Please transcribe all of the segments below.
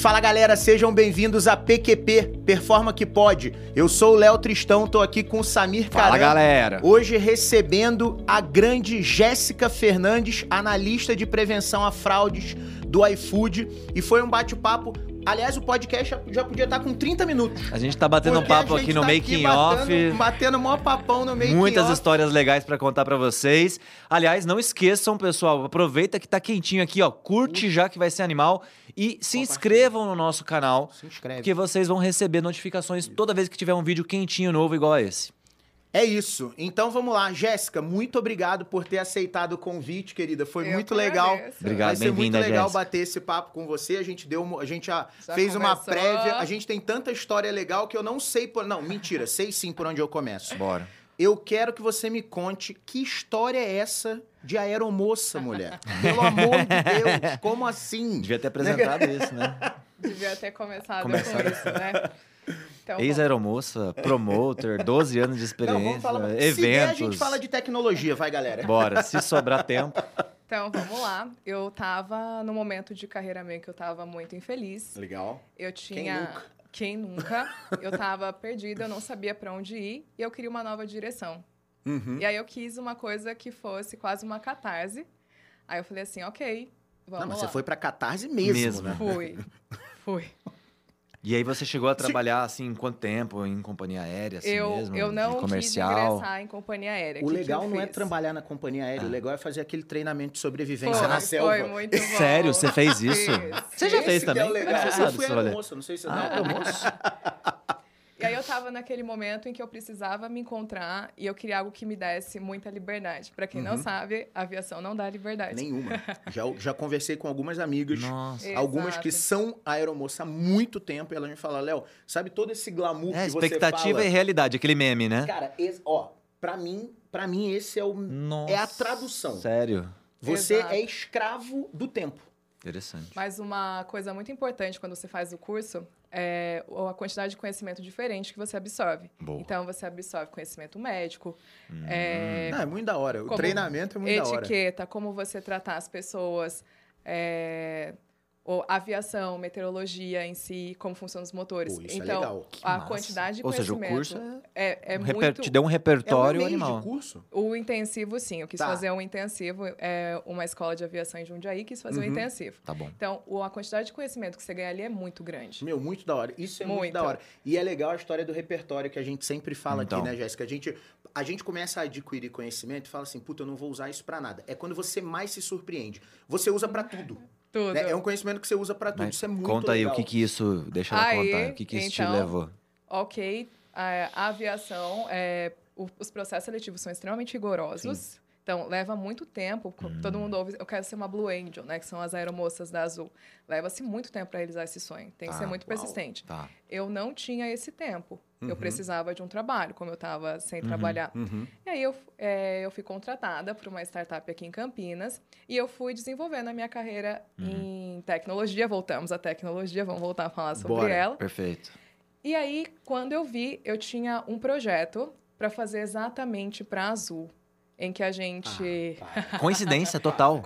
Fala galera, sejam bem-vindos a PQP, Performa que Pode. Eu sou o Léo Tristão, tô aqui com o Samir Fala Caran. galera. Hoje recebendo a grande Jéssica Fernandes, analista de prevenção a fraudes do iFood. E foi um bate-papo. Aliás, o podcast já- podia estar com 30 minutos. A gente tá batendo um papo aqui no tá making batendo- off. Batendo mó papão no making Muitas off. histórias legais pra contar pra vocês. Aliás, não esqueçam, pessoal, aproveita que tá quentinho aqui, ó. Curte já que vai ser animal e se inscrevam no nosso canal, Se inscreve. porque vocês vão receber notificações toda vez que tiver um vídeo quentinho novo igual a esse. É isso. Então vamos lá. Jéssica, muito obrigado por ter aceitado o convite, querida. Foi Eu muito que legal. agradeço. Obrigado, Vai ser muito legal Jéssica. bater esse papo com você. A gente deu, uma- a gente já, Já fez uma conversou. prévia. A gente tem tanta história legal que eu não sei por, não, mentira, sei sim por onde eu começo. Bora. Eu quero que você me conte que história é essa de aeromoça, mulher. Pelo amor de Deus, como assim? Devia ter apresentado isso, né? Devia ter começado Começado. com isso, né? Então, Ex-aeromoça, promoter, 12 anos de Não, experiência, vamos falar. Se der, eventos. a gente fala de tecnologia, vai, galera. Bora, se sobrar tempo. então, vamos lá. Eu tava no momento de carreira meio que eu tava muito infeliz. Legal. Eu tinha. nunca? Quem nunca? Eu tava perdida, eu não sabia pra onde ir e eu queria uma nova direção. Uhum. E aí eu quis uma coisa que fosse quase uma catarse. Aí eu falei assim, ok, vamos Não, mas lá. você foi pra Catarse mesmo, Mesmo. né? Fui. Fui. E aí você chegou a trabalhar, assim, em quanto tempo? Em companhia aérea, assim eu, mesmo? eu não quis comercial? ingressar em companhia aérea. O Que que legal eu não é fiz? trabalhar na companhia aérea, Ah. o legal é fazer aquele treinamento de sobrevivência Foi, na selva. Foi muito bom. Sério? Você fez isso? Fiz, Você já fiz. fez Esse que também? É legal. É que você eu sabe fui aeromoça, não sei se você Ah, não. aeromoça? Eu tava naquele momento em que eu precisava me encontrar e eu queria algo que me desse muita liberdade. Pra quem não Uhum. sabe, a aviação não dá liberdade. Nenhuma. Já, já conversei com algumas amigas, Nossa. Algumas que Exato. são aeromoça há muito tempo, e elas me falam, Léo, sabe todo esse glamour É, que você expectativa fala? e realidade, aquele meme, né? Cara, esse- ó, pra mim, pra mim esse é o Nossa. é a tradução. Sério? Você Exato. é escravo do tempo. Interessante. Mas uma coisa muito importante quando você faz o curso é a quantidade de conhecimento diferente que você absorve. Boa. Então, você absorve conhecimento médico, Hum. é, Não, é muito da hora. O treinamento é muito da hora. etiqueta, como você tratar as pessoas, é, ou aviação, meteorologia em si, como funcionam os motores. Pô, isso é então, legal. Que a massa. quantidade de Ou seja, o conhecimento curso é, é Um reper- muito... Te deu um É um repertório animal. de curso? O intensivo, sim. Eu quis Tá. fazer um intensivo. É uma escola de aviação em Jundiaí quis fazer Uhum. um intensivo. Tá bom. Então, a quantidade de conhecimento que você ganha ali é muito grande. Meu, muito da hora. Isso é muito. Muito. da hora. E é legal a história do repertório que a gente sempre fala Então. aqui, né, Jéssica? A gente, a gente começa a adquirir conhecimento e fala assim, puta, eu não vou usar isso pra nada. É quando você mais se surpreende. Você usa pra tudo. Tudo. né? É um conhecimento que você usa pra tudo. Mas isso é muito conta aí legal. o que que isso... Deixa ela Aí, contar. O que que isso te então, levou? Ok, a, a aviação, é, o- os processos seletivos são extremamente rigorosos. Então, leva muito tempo. co- Todo Hum. mundo ouve, eu quero ser uma Blue Angel, né? Que são as aeromoças da Azul. Leva-se muito tempo para realizar esse sonho. Tem que ser muito uau. persistente. Tá. Eu não tinha esse tempo. Uhum. Eu precisava de um trabalho, como eu estava sem Uhum. trabalhar. Uhum. E aí eu, é, eu fui contratada por uma startup aqui em Campinas e eu fui desenvolvendo a minha carreira Uhum. em tecnologia. Voltamos à tecnologia, vamos voltar a falar sobre Bora. ela. Perfeito. E aí, quando eu vi, eu tinha um projeto para fazer exatamente para Azul, em que a gente Ah, Coincidência total.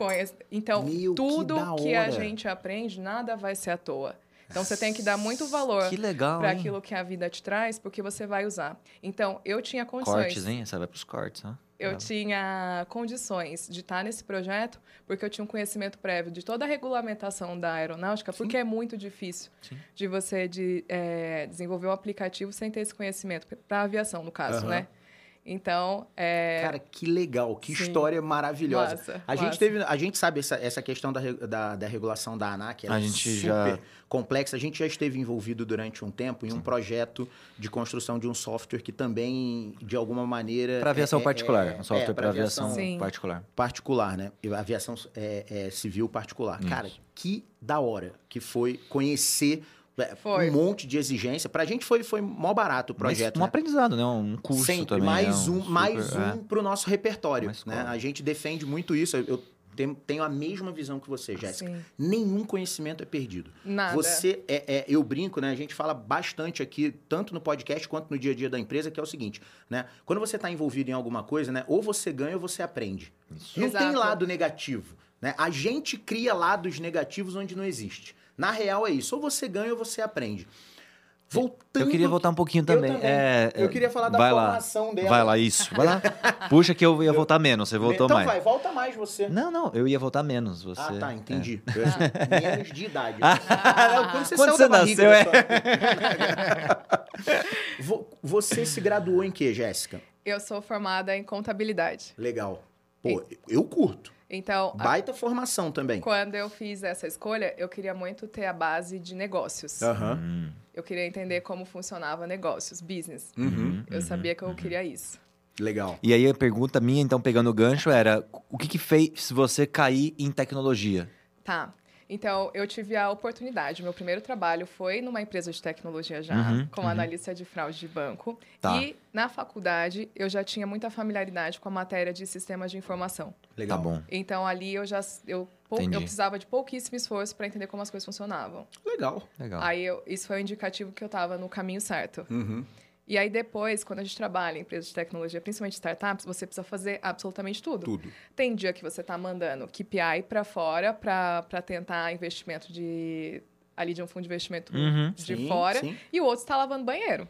Então, Meu, que tudo da que, a gente aprende, nada vai ser à toa. Então, você tem que dar muito valor para aquilo que a vida te traz, porque você vai usar. Então, eu tinha condições. Cortes, hein? Essa vai pros cortes, né? Eu tinha condições de estar nesse projeto porque eu tinha um conhecimento prévio de toda a regulamentação da aeronáutica, porque é muito difícil Sim. de você de, eh, desenvolver um aplicativo sem ter esse conhecimento, para aviação, no caso, Aham. né? Então, é, Cara, que legal, que Sim. história maravilhosa. Massa, a gente teve, a gente sabe essa, essa questão da, da, da regulação da ANAC, ela A é gente super já- complexa. A gente já esteve envolvido durante um tempo em um projeto de construção de um software que também, de alguma maneira, Para aviação é- é- particular. é- um software é, para aviação Sim. particular. particular, né? E Aviação é, é, civil particular. Isso. Cara, que da hora que foi conhecer Foi. um monte de exigência. Pra gente foi, foi mó barato o projeto, Mas um né? aprendizado, né? Um curso Sempre também. mais né? um, super- mais é. um pro nosso repertório, né? A gente defende muito isso. Eu tenho, tenho a mesma visão que você, Jéssica. Nenhum conhecimento é perdido. Nada. Você é, é- eu brinco, né? A gente fala bastante aqui, tanto no podcast quanto no dia a dia da empresa, que é o seguinte, né? Quando você está envolvido em alguma coisa, né? Ou você ganha ou você aprende. Isso. Não Exato. tem lado negativo, né? A gente cria lados negativos onde não existe. Na real é isso. Ou você ganha ou você aprende. Voltando. Eu queria voltar um pouquinho também. Eu, também. É, eu queria falar da vai formação lá. dela. Vai lá, isso. Vai lá. Puxa que eu ia voltar menos, você voltou então mais. vai, volta mais você. Não, não, eu ia voltar menos. Você... Ah, tá, é. entendi. Eu achei- Menos de idade. Ah. Não, quando você, Quando saiu você da barriga nasceu, é. Você se graduou em quê, Jéssica? Eu sou formada em contabilidade. Legal. Pô, eu curto. Então, a- Baita formação também. quando eu fiz essa escolha, eu queria muito ter a base de negócios. Aham. Hum, Eu queria entender como funcionava negócios, business. Uhum. Eu sabia que eu queria isso. Legal. E aí a pergunta minha, então, pegando o gancho, era: o que, que fez você cair em tecnologia? Tá. Então, eu tive a oportunidade. Meu primeiro trabalho foi numa empresa de tecnologia já, Uhum, como uhum. analista de fraude de banco. Tá. E na faculdade, eu já tinha muita familiaridade com a matéria de sistemas de informação. Legal. Tá bom. Então, ali eu já eu, Entendi. eu precisava de pouquíssimo esforço para entender como as coisas funcionavam. Legal. Legal. Aí, eu- isso foi um indicativo que eu estava no caminho certo. Uhum. E aí, depois, quando a gente trabalha em empresas de tecnologia, principalmente startups, você precisa fazer absolutamente tudo. Tudo. Tem dia que você está mandando KPI para fora para tentar investimento de ali de um fundo de investimento Uhum. de Sim, fora sim. e o outro está lavando banheiro.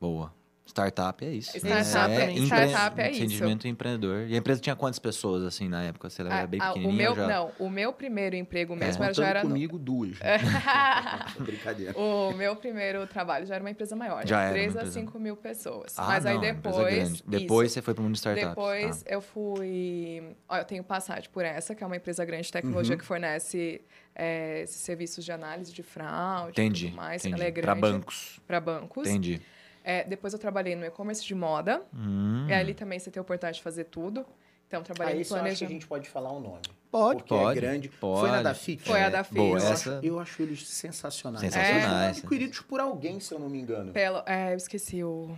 Boa. Startup é isso. Startup é- empre- startup é isso. Entendimento empreendedor. E a empresa tinha quantas pessoas, assim, na época? Você era Ah, bem ah, o pequenininha meu já? não, o meu primeiro emprego mesmo era, Contando já era no- comigo, duas. Brincadeira. o meu primeiro trabalho já era uma empresa maior, Já né? era uma 3 a empresa. 5 mil pessoas. Ah, Mas aí não, empresa depois grande. Depois isso. você foi para o mundo startup. Depois Tá. eu fui. Ó, eu tenho passagem por essa, que é uma empresa grande de tecnologia Uhum. que fornece é, esses serviços de análise de fraude Entendi. e tudo mais. entendi. Ela é grande. bancos. Para bancos. Entendi. É, depois eu trabalhei no e-commerce de moda. Hum. E ali também você tem a oportunidade de fazer tudo. Então, trabalhei Aí no acho que a planejamento. gente pode falar o nome. Pode, porque pode. é grande. Pode. Foi na da FIT? Foi a É, da FIT. Boa, Eu, essa... acho, eu acho eles sensacionais. Sensacionais, Eles foram né? adquiridos por alguém, se eu não me engano. Pelo, é, eu esqueci o.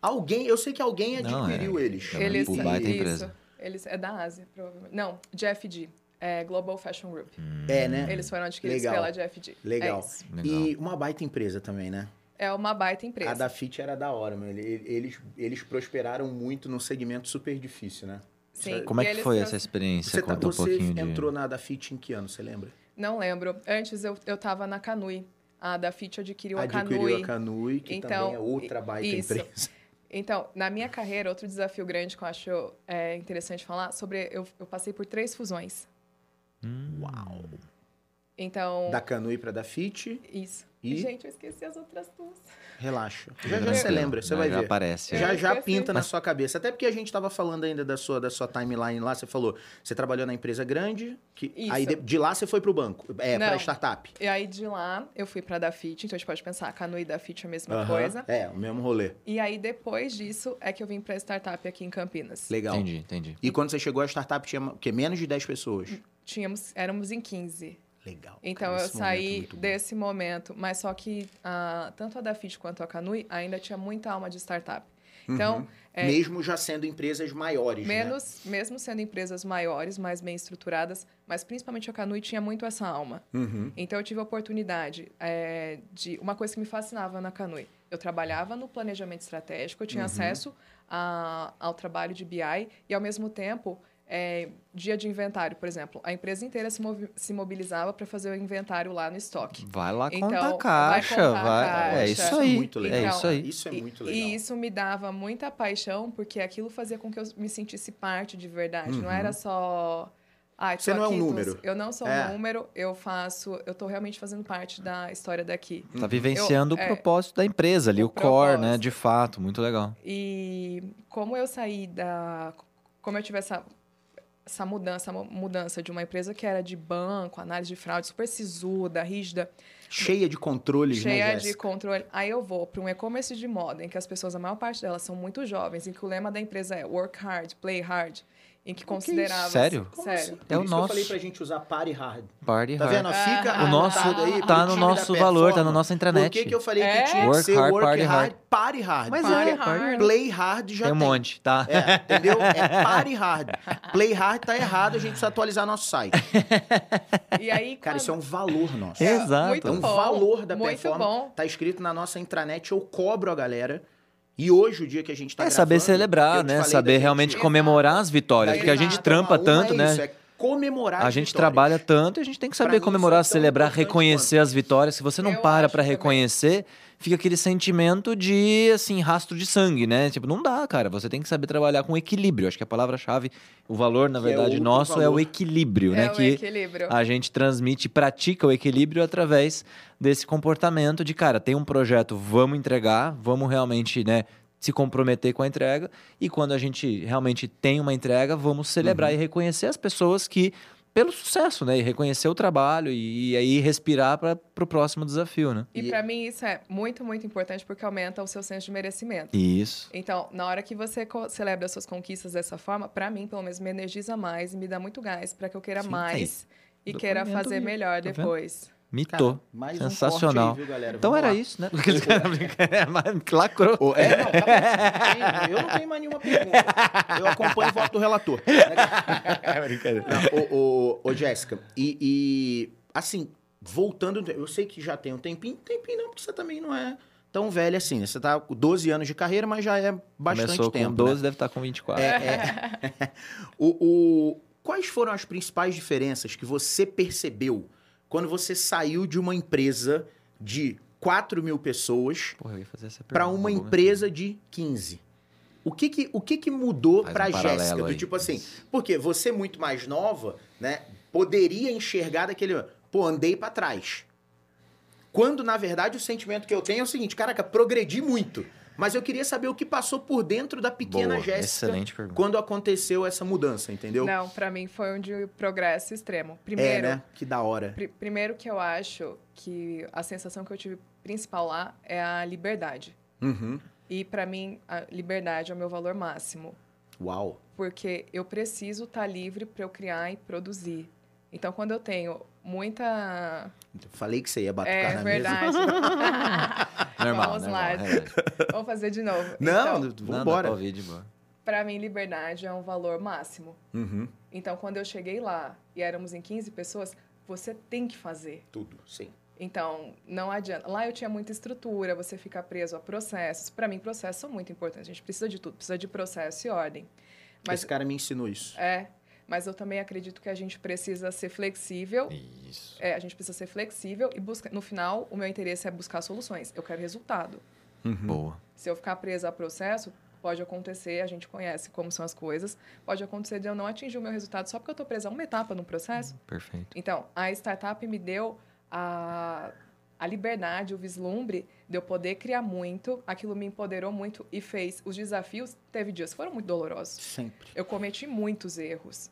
Alguém, eu sei que alguém Não, adquiriu é. eles. É uma Eles, Pô, baita isso. empresa. Eles, é da Ásia, provavelmente. Não, GFG. É Global Fashion Group. É, né? Eles foram adquiridos Legal. pela GFG. Legal. É. Legal. E uma baita empresa também, né? É uma baita empresa. A da FIT era da hora, mano. Ele- Eles, eles prosperaram muito num segmento super difícil, né? Sim. Como é que foi trans- essa experiência? Você, tá- Conta um você pouquinho de... entrou na da FIT em que ano, você lembra? Não lembro. Antes eu, eu tava na Canui. A da Fit adquiriu, Adquiriu a Canui. a Canui, que Então, também é outra baita isso. empresa. Então, na minha carreira, outro desafio grande que eu acho é, interessante falar sobre. Eu, eu passei por três fusões. Hum. Uau! Então. Da Canui pra da FIT, Isso. E? Gente, eu esqueci as outras duas. relaxa. Já já você lembra, você Já- vai já ver. aparece. Eu Já já pinta na sua cabeça. Até porque a gente tava falando ainda da sua, da sua timeline lá. Você falou, você trabalhou na empresa grande, que Isso. aí de, de lá você foi pro banco. É, pra Não. startup. E aí de lá eu fui pra Dafit, então a gente pode pensar, Canui e Dafit é a mesma Aham. coisa. É, o mesmo rolê. E aí depois disso é que eu vim pra startup aqui em Campinas. Legal. Entendi, entendi. E quando você chegou, a startup tinha o quê? menos de 10 pessoas. Tínhamos, éramos em 15. Legal. Então cara, eu momento é saí bom. desse momento, mas só que ah, tanto a Dafit quanto a Canui ainda tinha muita alma de startup. Então, é, Mesmo já sendo empresas maiores, né? menos, mesmo sendo empresas maiores, mais bem estruturadas, mas principalmente a Canui tinha muito essa alma. Uhum. Então eu tive a oportunidade é, de uma coisa que me fascinava na Canui. Eu trabalhava no planejamento estratégico, eu tinha Uhum. acesso a- ao trabalho de BI e ao mesmo tempo é, dia de inventário, por exemplo, a empresa inteira se, movi- se mobilizava para fazer o inventário lá no estoque. Vai lá Então, contar a vai caixa, contar a vai. caixa. É Isso é aí. muito legal. É Então, isso aí. Isso é E- muito legal. E isso me dava muita paixão, porque aquilo fazia com que eu me sentisse parte de verdade. Não Uhum. era só. Ah, Você não é um número. Eu não sou É. um número, eu faço. Eu tô realmente fazendo parte da história daqui. Tá vivenciando Eu- o é. propósito da empresa ali, O o, core, né? De fato, muito legal. E como eu saí da. Como eu tive essa, essa mudança, mu- mudança de uma empresa que era de banco, análise de fraude, super sisuda, rígida, Cheia de controles, cheia né, de Jéssica? controle. Aí eu vou para um e-commerce de moda, em que as pessoas, a maior parte delas, são muito jovens, em que o lema da empresa é work hard, play hard, em que que é considerava. Sério? Como Sério. assim? Por É o que eu nosso. falei pra gente usar party hard. Party Tá hard. vendo? Fica Ah, O nosso aí tá no nosso valor, tá na nossa intranet. Por que, que eu falei É? que tinha que Work ser hard, work party hard, hard. party hard? Mas Party é, hard. Play hard já Tem um monte, tá? É, entendeu? É party hard. Play hard tá errado, a gente precisa atualizar nosso site. E aí, Cara, quando- isso é um valor nosso. É. Exato. Muito É um bom, valor da muito performance. bom. Tá escrito na nossa intranet, eu cobro a galera. E hoje, o dia que a gente tá É saber gravando, eu celebrar, te né? Saber realmente comemorar as vitórias. Porque a gente trampa tanto, né? é comemorar A gente vitórias. trabalha tanto e a gente tem que saber comemorar, é celebrar, reconhecer as vitórias. Se você não Eu para também. reconhecer, fica aquele sentimento de, assim, rastro de sangue, né? Tipo, não dá, cara. Você tem que saber trabalhar com equilíbrio. Acho que a palavra-chave, o valor, na Que é verdade, outro nosso é o valor. equilíbrio, né? É o que equilíbrio. a gente transmite e pratica o equilíbrio através desse comportamento de, cara, tem um projeto, vamos entregar, vamos realmente, né, se comprometer com a entrega. E quando a gente realmente tem uma entrega, vamos celebrar e reconhecer as pessoas que, pelo sucesso, né, e reconhecer o trabalho e, e aí respirar para o próximo desafio, né? E E- pra mim isso é muito, muito importante porque aumenta o seu senso de merecimento. Isso. Então, na hora que você celebra as suas conquistas dessa forma, pra mim, pelo menos, me energiza mais e me dá muito gás pra que eu queira Sim, mais e queira fazer melhor tá vendo? Mitou. Cara, mais Sensacional. Um corte aí, viu, galera? Então Vamos era lá. isso, né? Aqueles caras brincando, mas lacrou. É, não, tá bom. Eu não tenho mais nenhuma pergunta. Eu acompanho o voto do relator. É brincadeira. Não, ô, ô, ô, Jéssica, e, e, assim, voltando, eu sei que já tem um tempinho, tempinho não, porque você também não é tão velha assim, né? Você tá com 12 anos de carreira, mas já é bastante Começou tempo. com né? 12, deve estar com 24. É, é. o, o- quais foram as principais diferenças que você percebeu quando você saiu de uma empresa de 4 mil pessoas para uma empresa de 15? O que que, o que, que mudou um para paralelo Jéssica? Do tipo assim, porque você muito mais nova, né, poderia enxergar daquele, pô, andei para trás. Quando na verdade o sentimento que eu tenho é o seguinte, caraca, progredi muito. Mas eu queria saber o que passou por dentro da pequena Boa, Jéssica excelente pergunta. quando aconteceu essa mudança, entendeu? Não, pra mim foi um de progresso extremo. é, Primeiro, né? Que da hora. pri- primeiro que eu acho que a sensação que eu tive principal lá é a liberdade. Uhum. E pra mim, a liberdade é o meu valor máximo. Uau. porque eu preciso estar livre para eu criar e produzir. Então, quando eu tenho muita. Falei que você ia batucar É na verdade. Normal, Vamos normal, lá. relaxa. Vamos fazer de novo. Não, Então, de boa. para mim, liberdade é um valor máximo. Uhum. Então, quando eu cheguei lá e éramos em 15 pessoas, você tem que fazer. Tudo, sim. Então, não adianta. Lá eu tinha muita estrutura, você fica preso a processos. Para mim, processos são muito importantes. A gente precisa de tudo, precisa de processo e ordem. Mas Esse cara me ensinou isso. é, mas eu também acredito que a gente precisa ser flexível Isso. É, a gente precisa ser flexível e buscar. No final, o meu interesse é buscar soluções. Eu quero resultado. Boa. Se eu ficar presa a processo, pode acontecer, a gente conhece como são as coisas, pode acontecer de eu não atingir o meu resultado só porque eu estou presa a uma etapa no processo. Perfeito. Então, a startup me deu a, a liberdade, o vislumbre de eu poder criar muito, aquilo me empoderou muito e fez. Os desafios, teve dias foram muito dolorosos. Sempre. Eu cometi muitos erros.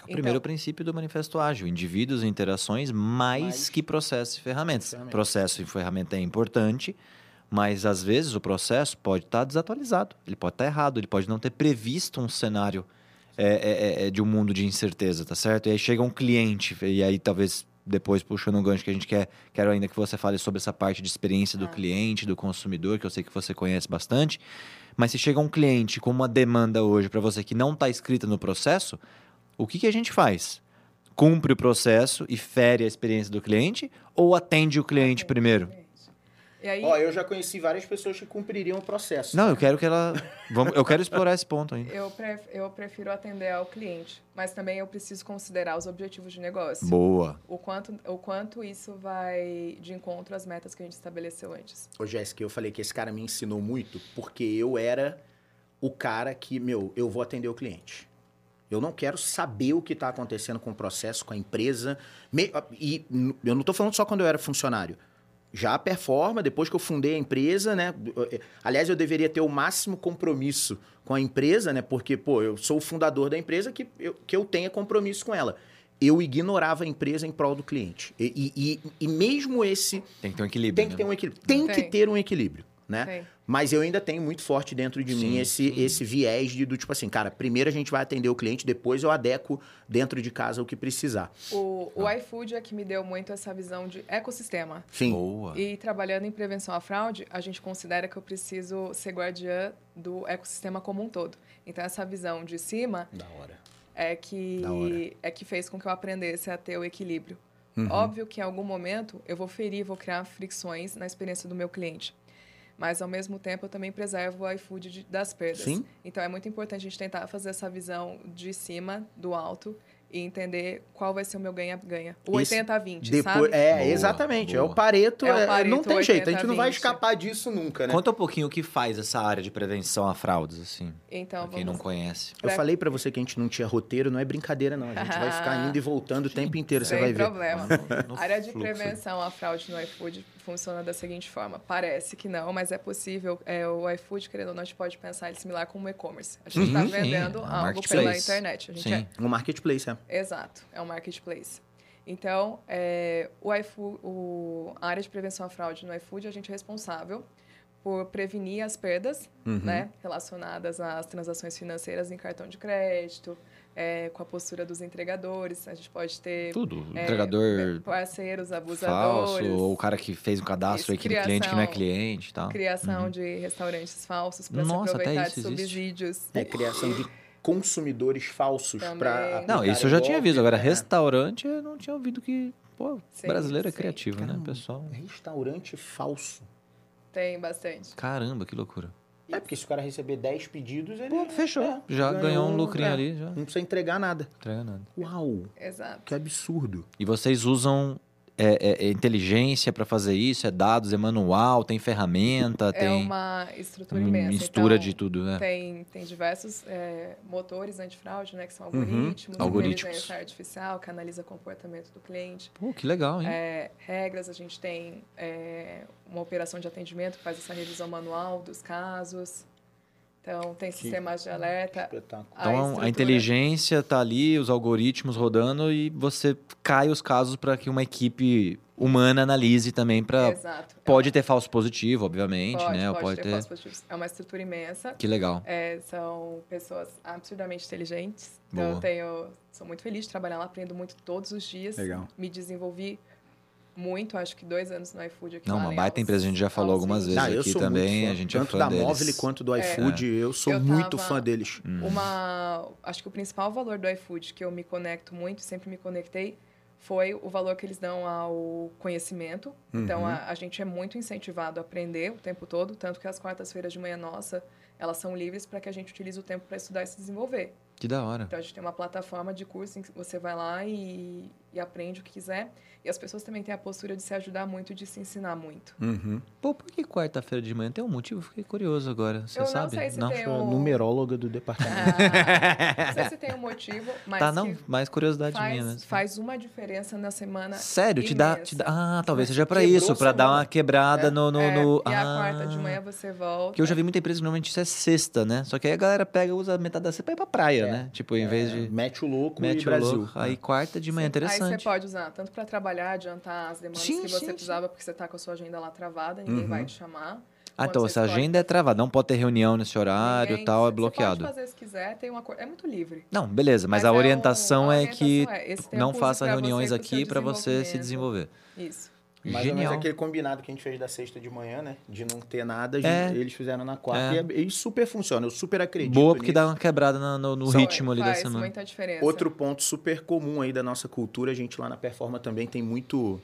É o primeiro Então- princípio do Manifesto Ágil. Indivíduos e interações mais Mais que processos e ferramentas. ferramentas. Processo e ferramenta é importante, mas às vezes o processo pode estar desatualizado. Ele pode estar errado, ele pode não ter previsto um cenário é, é, é, de um mundo de incerteza, tá certo? E aí chega um cliente, e aí talvez depois puxando um gancho que a gente quer, quero ainda que você fale sobre essa parte de experiência do Ah. cliente, do consumidor, que eu sei que você conhece bastante. Mas se chega um cliente com uma demanda hoje para você que não está escrita no processo, o que, que a gente faz? Cumpre o processo e fere a experiência do cliente ou atende o cliente primeiro? E aí, Ó, eu já conheci várias pessoas que cumpririam o processo. Não, eu quero que ela. Vamos, eu quero explorar esse ponto ainda. Eu, pref- eu prefiro atender ao cliente, mas também eu preciso considerar os objetivos de negócio. Boa. O quanto, o quanto isso vai de encontro às metas que a gente estabeleceu antes. Ô, Jéssica, eu falei que esse cara me ensinou muito porque eu era o cara que, meu, eu vou atender o cliente. Eu não quero saber o que está acontecendo com o processo, com a empresa. Me- e eu não estou falando só quando eu era funcionário. Já a performa, depois que eu fundei a empresa, né? Aliás, eu deveria ter o máximo compromisso com a empresa, né? Porque, pô, eu sou o fundador da empresa que eu, que eu tenha compromisso com ela. Eu ignorava a empresa em prol do cliente. E, e- e- e mesmo esse Tem que ter um equilíbrio. tem que né? ter um equilíbrio. Tem, que Tem. ter um equilíbrio, né? Tem. Mas eu ainda tenho muito forte dentro de mim Sim, esse, sim. esse viés de, do tipo assim, cara, primeiro a gente vai atender o cliente, depois eu adequo dentro de casa o que precisar. O, o iFood é que me deu muito essa visão de ecossistema. Sim. Boa. E trabalhando em prevenção à fraude, a gente considera que eu preciso ser guardiã do ecossistema como um todo. Então, essa visão de cima Da hora. é que, Da hora. é que fez com que eu aprendesse a ter o equilíbrio. Uhum. Óbvio que em algum momento eu vou ferir, vou criar fricções na experiência do meu cliente. Mas, ao mesmo tempo, eu também preservo o iFood de- das perdas. Sim. Então, é muito importante a gente tentar fazer essa visão de cima, do alto, e entender qual vai ser o meu ganha-ganha. O Esse- 80-20, Depois, sabe? é, Boa, exatamente. É boa. o Pareto. É o é- Pareto não tem jeito, a gente não vai 80-20. escapar disso nunca, né? Conta um pouquinho o que faz essa área de prevenção a fraudes, assim, Então, pra quem vamos não conhece. Eu Pra- falei pra você que a gente não tinha roteiro, não é brincadeira, não. A gente vai ficar indo e voltando o tempo inteiro, você Sem vai ver. problema. No A área de prevenção à fraude no iFood funciona da seguinte forma. Parece que não, mas é possível. É, o iFood, querendo ou não, a gente pode pensar ele similar com o e-commerce. A gente está Uhum. Sim, vendendo é um algo marketplace. pela internet. A gente Sim. Um marketplace, é. é, exato, é um marketplace. Então, é, o iFood, o, a área de prevenção à fraude no iFood, a gente é responsável por prevenir as perdas Uhum. né, relacionadas às transações financeiras em cartão de crédito, é, com a postura dos entregadores. A gente pode ter Tudo. é, Entregador parceiros falso, abusadores, ou o cara que fez um cadastro aí que no cliente que não é criação- cliente e tal. criação de restaurantes falsos para se aproveitar isso de existe. subsídios. É criação de consumidores falsos para Não, isso eu já tinha visto. Agora, né? restaurante, eu não tinha ouvido que. Pô, Sim, brasileiro é criativo, né, Caramba. pessoal? Restaurante falso. Tem bastante. Caramba, que loucura. É, porque se o cara receber 10 pedidos, ele. Pô, fechou. é, já ganhou um lucrinho é, ali, já. Não precisa entregar nada. Entrega nada. Uau, Exato. que absurdo. E vocês usam é, é, é inteligência para fazer isso? É dados, é manual, tem ferramenta, É tem uma estrutura imensa. mistura Então, de tudo, né? Tem, tem diversos é, motores antifraude, né? Que são Uhum. algoritmos, Algoritmos. inteligência artificial, que analisa o comportamento do cliente. Pô, que legal, hein? É, regras, a gente tem é, uma operação de atendimento que faz essa revisão manual dos casos. Então, tem sistemas de alerta. Espetáculo. Então, a, inteligência tá ali, os algoritmos rodando e você cai os casos para que uma equipe humana analise também para Exato. pode ter falso positivo, obviamente, pode, né? Pode, pode ter, ter falsos positivos. É uma estrutura imensa. Que legal. É, são pessoas absurdamente inteligentes. Então, Boa. eu tenho, sou muito feliz de trabalhar lá, aprendo muito todos os dias. Legal. Me desenvolvi muito, acho que dois anos no iFood aqui. Não, uma baita empresa, a gente já falou algumas vezes eu aqui sou também, muito fã. a gente é Tanto fã da deles. Móvel quanto do iFood, eu sou Eu muito fã deles. Hum. Uma, acho que o principal valor do iFood que eu me conecto muito, sempre me conectei, foi o valor que eles dão ao conhecimento. Então, Uhum. a, a gente é muito incentivado a aprender o tempo todo, tanto que as quartas-feiras de manhã nossa, elas são livres para que a gente utilize o tempo para estudar e se desenvolver. Que da hora. Então, a gente tem uma plataforma de curso em que você vai lá e, e aprende o que quiser. E as pessoas também têm a postura de se ajudar muito, de se ensinar muito. Uhum. Pô, por que quarta-feira de manhã? Tem um motivo? Fiquei curioso agora. Você Eu não sabe? sei se não? tem Sou a um- numeróloga do departamento. Ah, não sei se tem um motivo, mas Tá, que não, mais curiosidade minha faz, mesmo. faz uma diferença na semana. Sério, te dá, te dá. Ah, talvez seja pra Quebrou isso, pra dar uma quebrada É. no. no, É, no- e a Ah, quarta de manhã você volta. Porque eu já vi muita empresa que normalmente isso é sexta, né? Só que aí a galera pega, usa metade da sexta pra ir pra praia, É. né? Tipo, em vez de. Mete o louco Mete e o Brasil. louco. Aí quarta de manhã, Sim. Aí interessante. você pode usar tanto para trabalhar, adiantar as demandas Sim, que você sim, sim. precisava, porque você tá com a sua agenda lá travada, ninguém Uhum. vai te chamar. Ah, então essa escolhe- agenda é travada, não pode ter reunião nesse horário e tal, é bloqueado. Você pode fazer se quiser, tem uma. É muito livre. Não, beleza, mas, Mas a é um- orientação a é que orientação é, esse tempo não faça reuniões aqui pra você se desenvolver. Isso. Mais ou menos Genial. aquele combinado que a gente fez da sexta de manhã, né? De não ter nada, É. eles fizeram na quarta. É. E, é- e super funciona, eu super acredito Boa, porque nisso. dá uma quebrada no, no Só- ritmo ali da Faz semana. muita diferença. Outro ponto super comum aí da nossa cultura, a gente lá na Performa também tem muito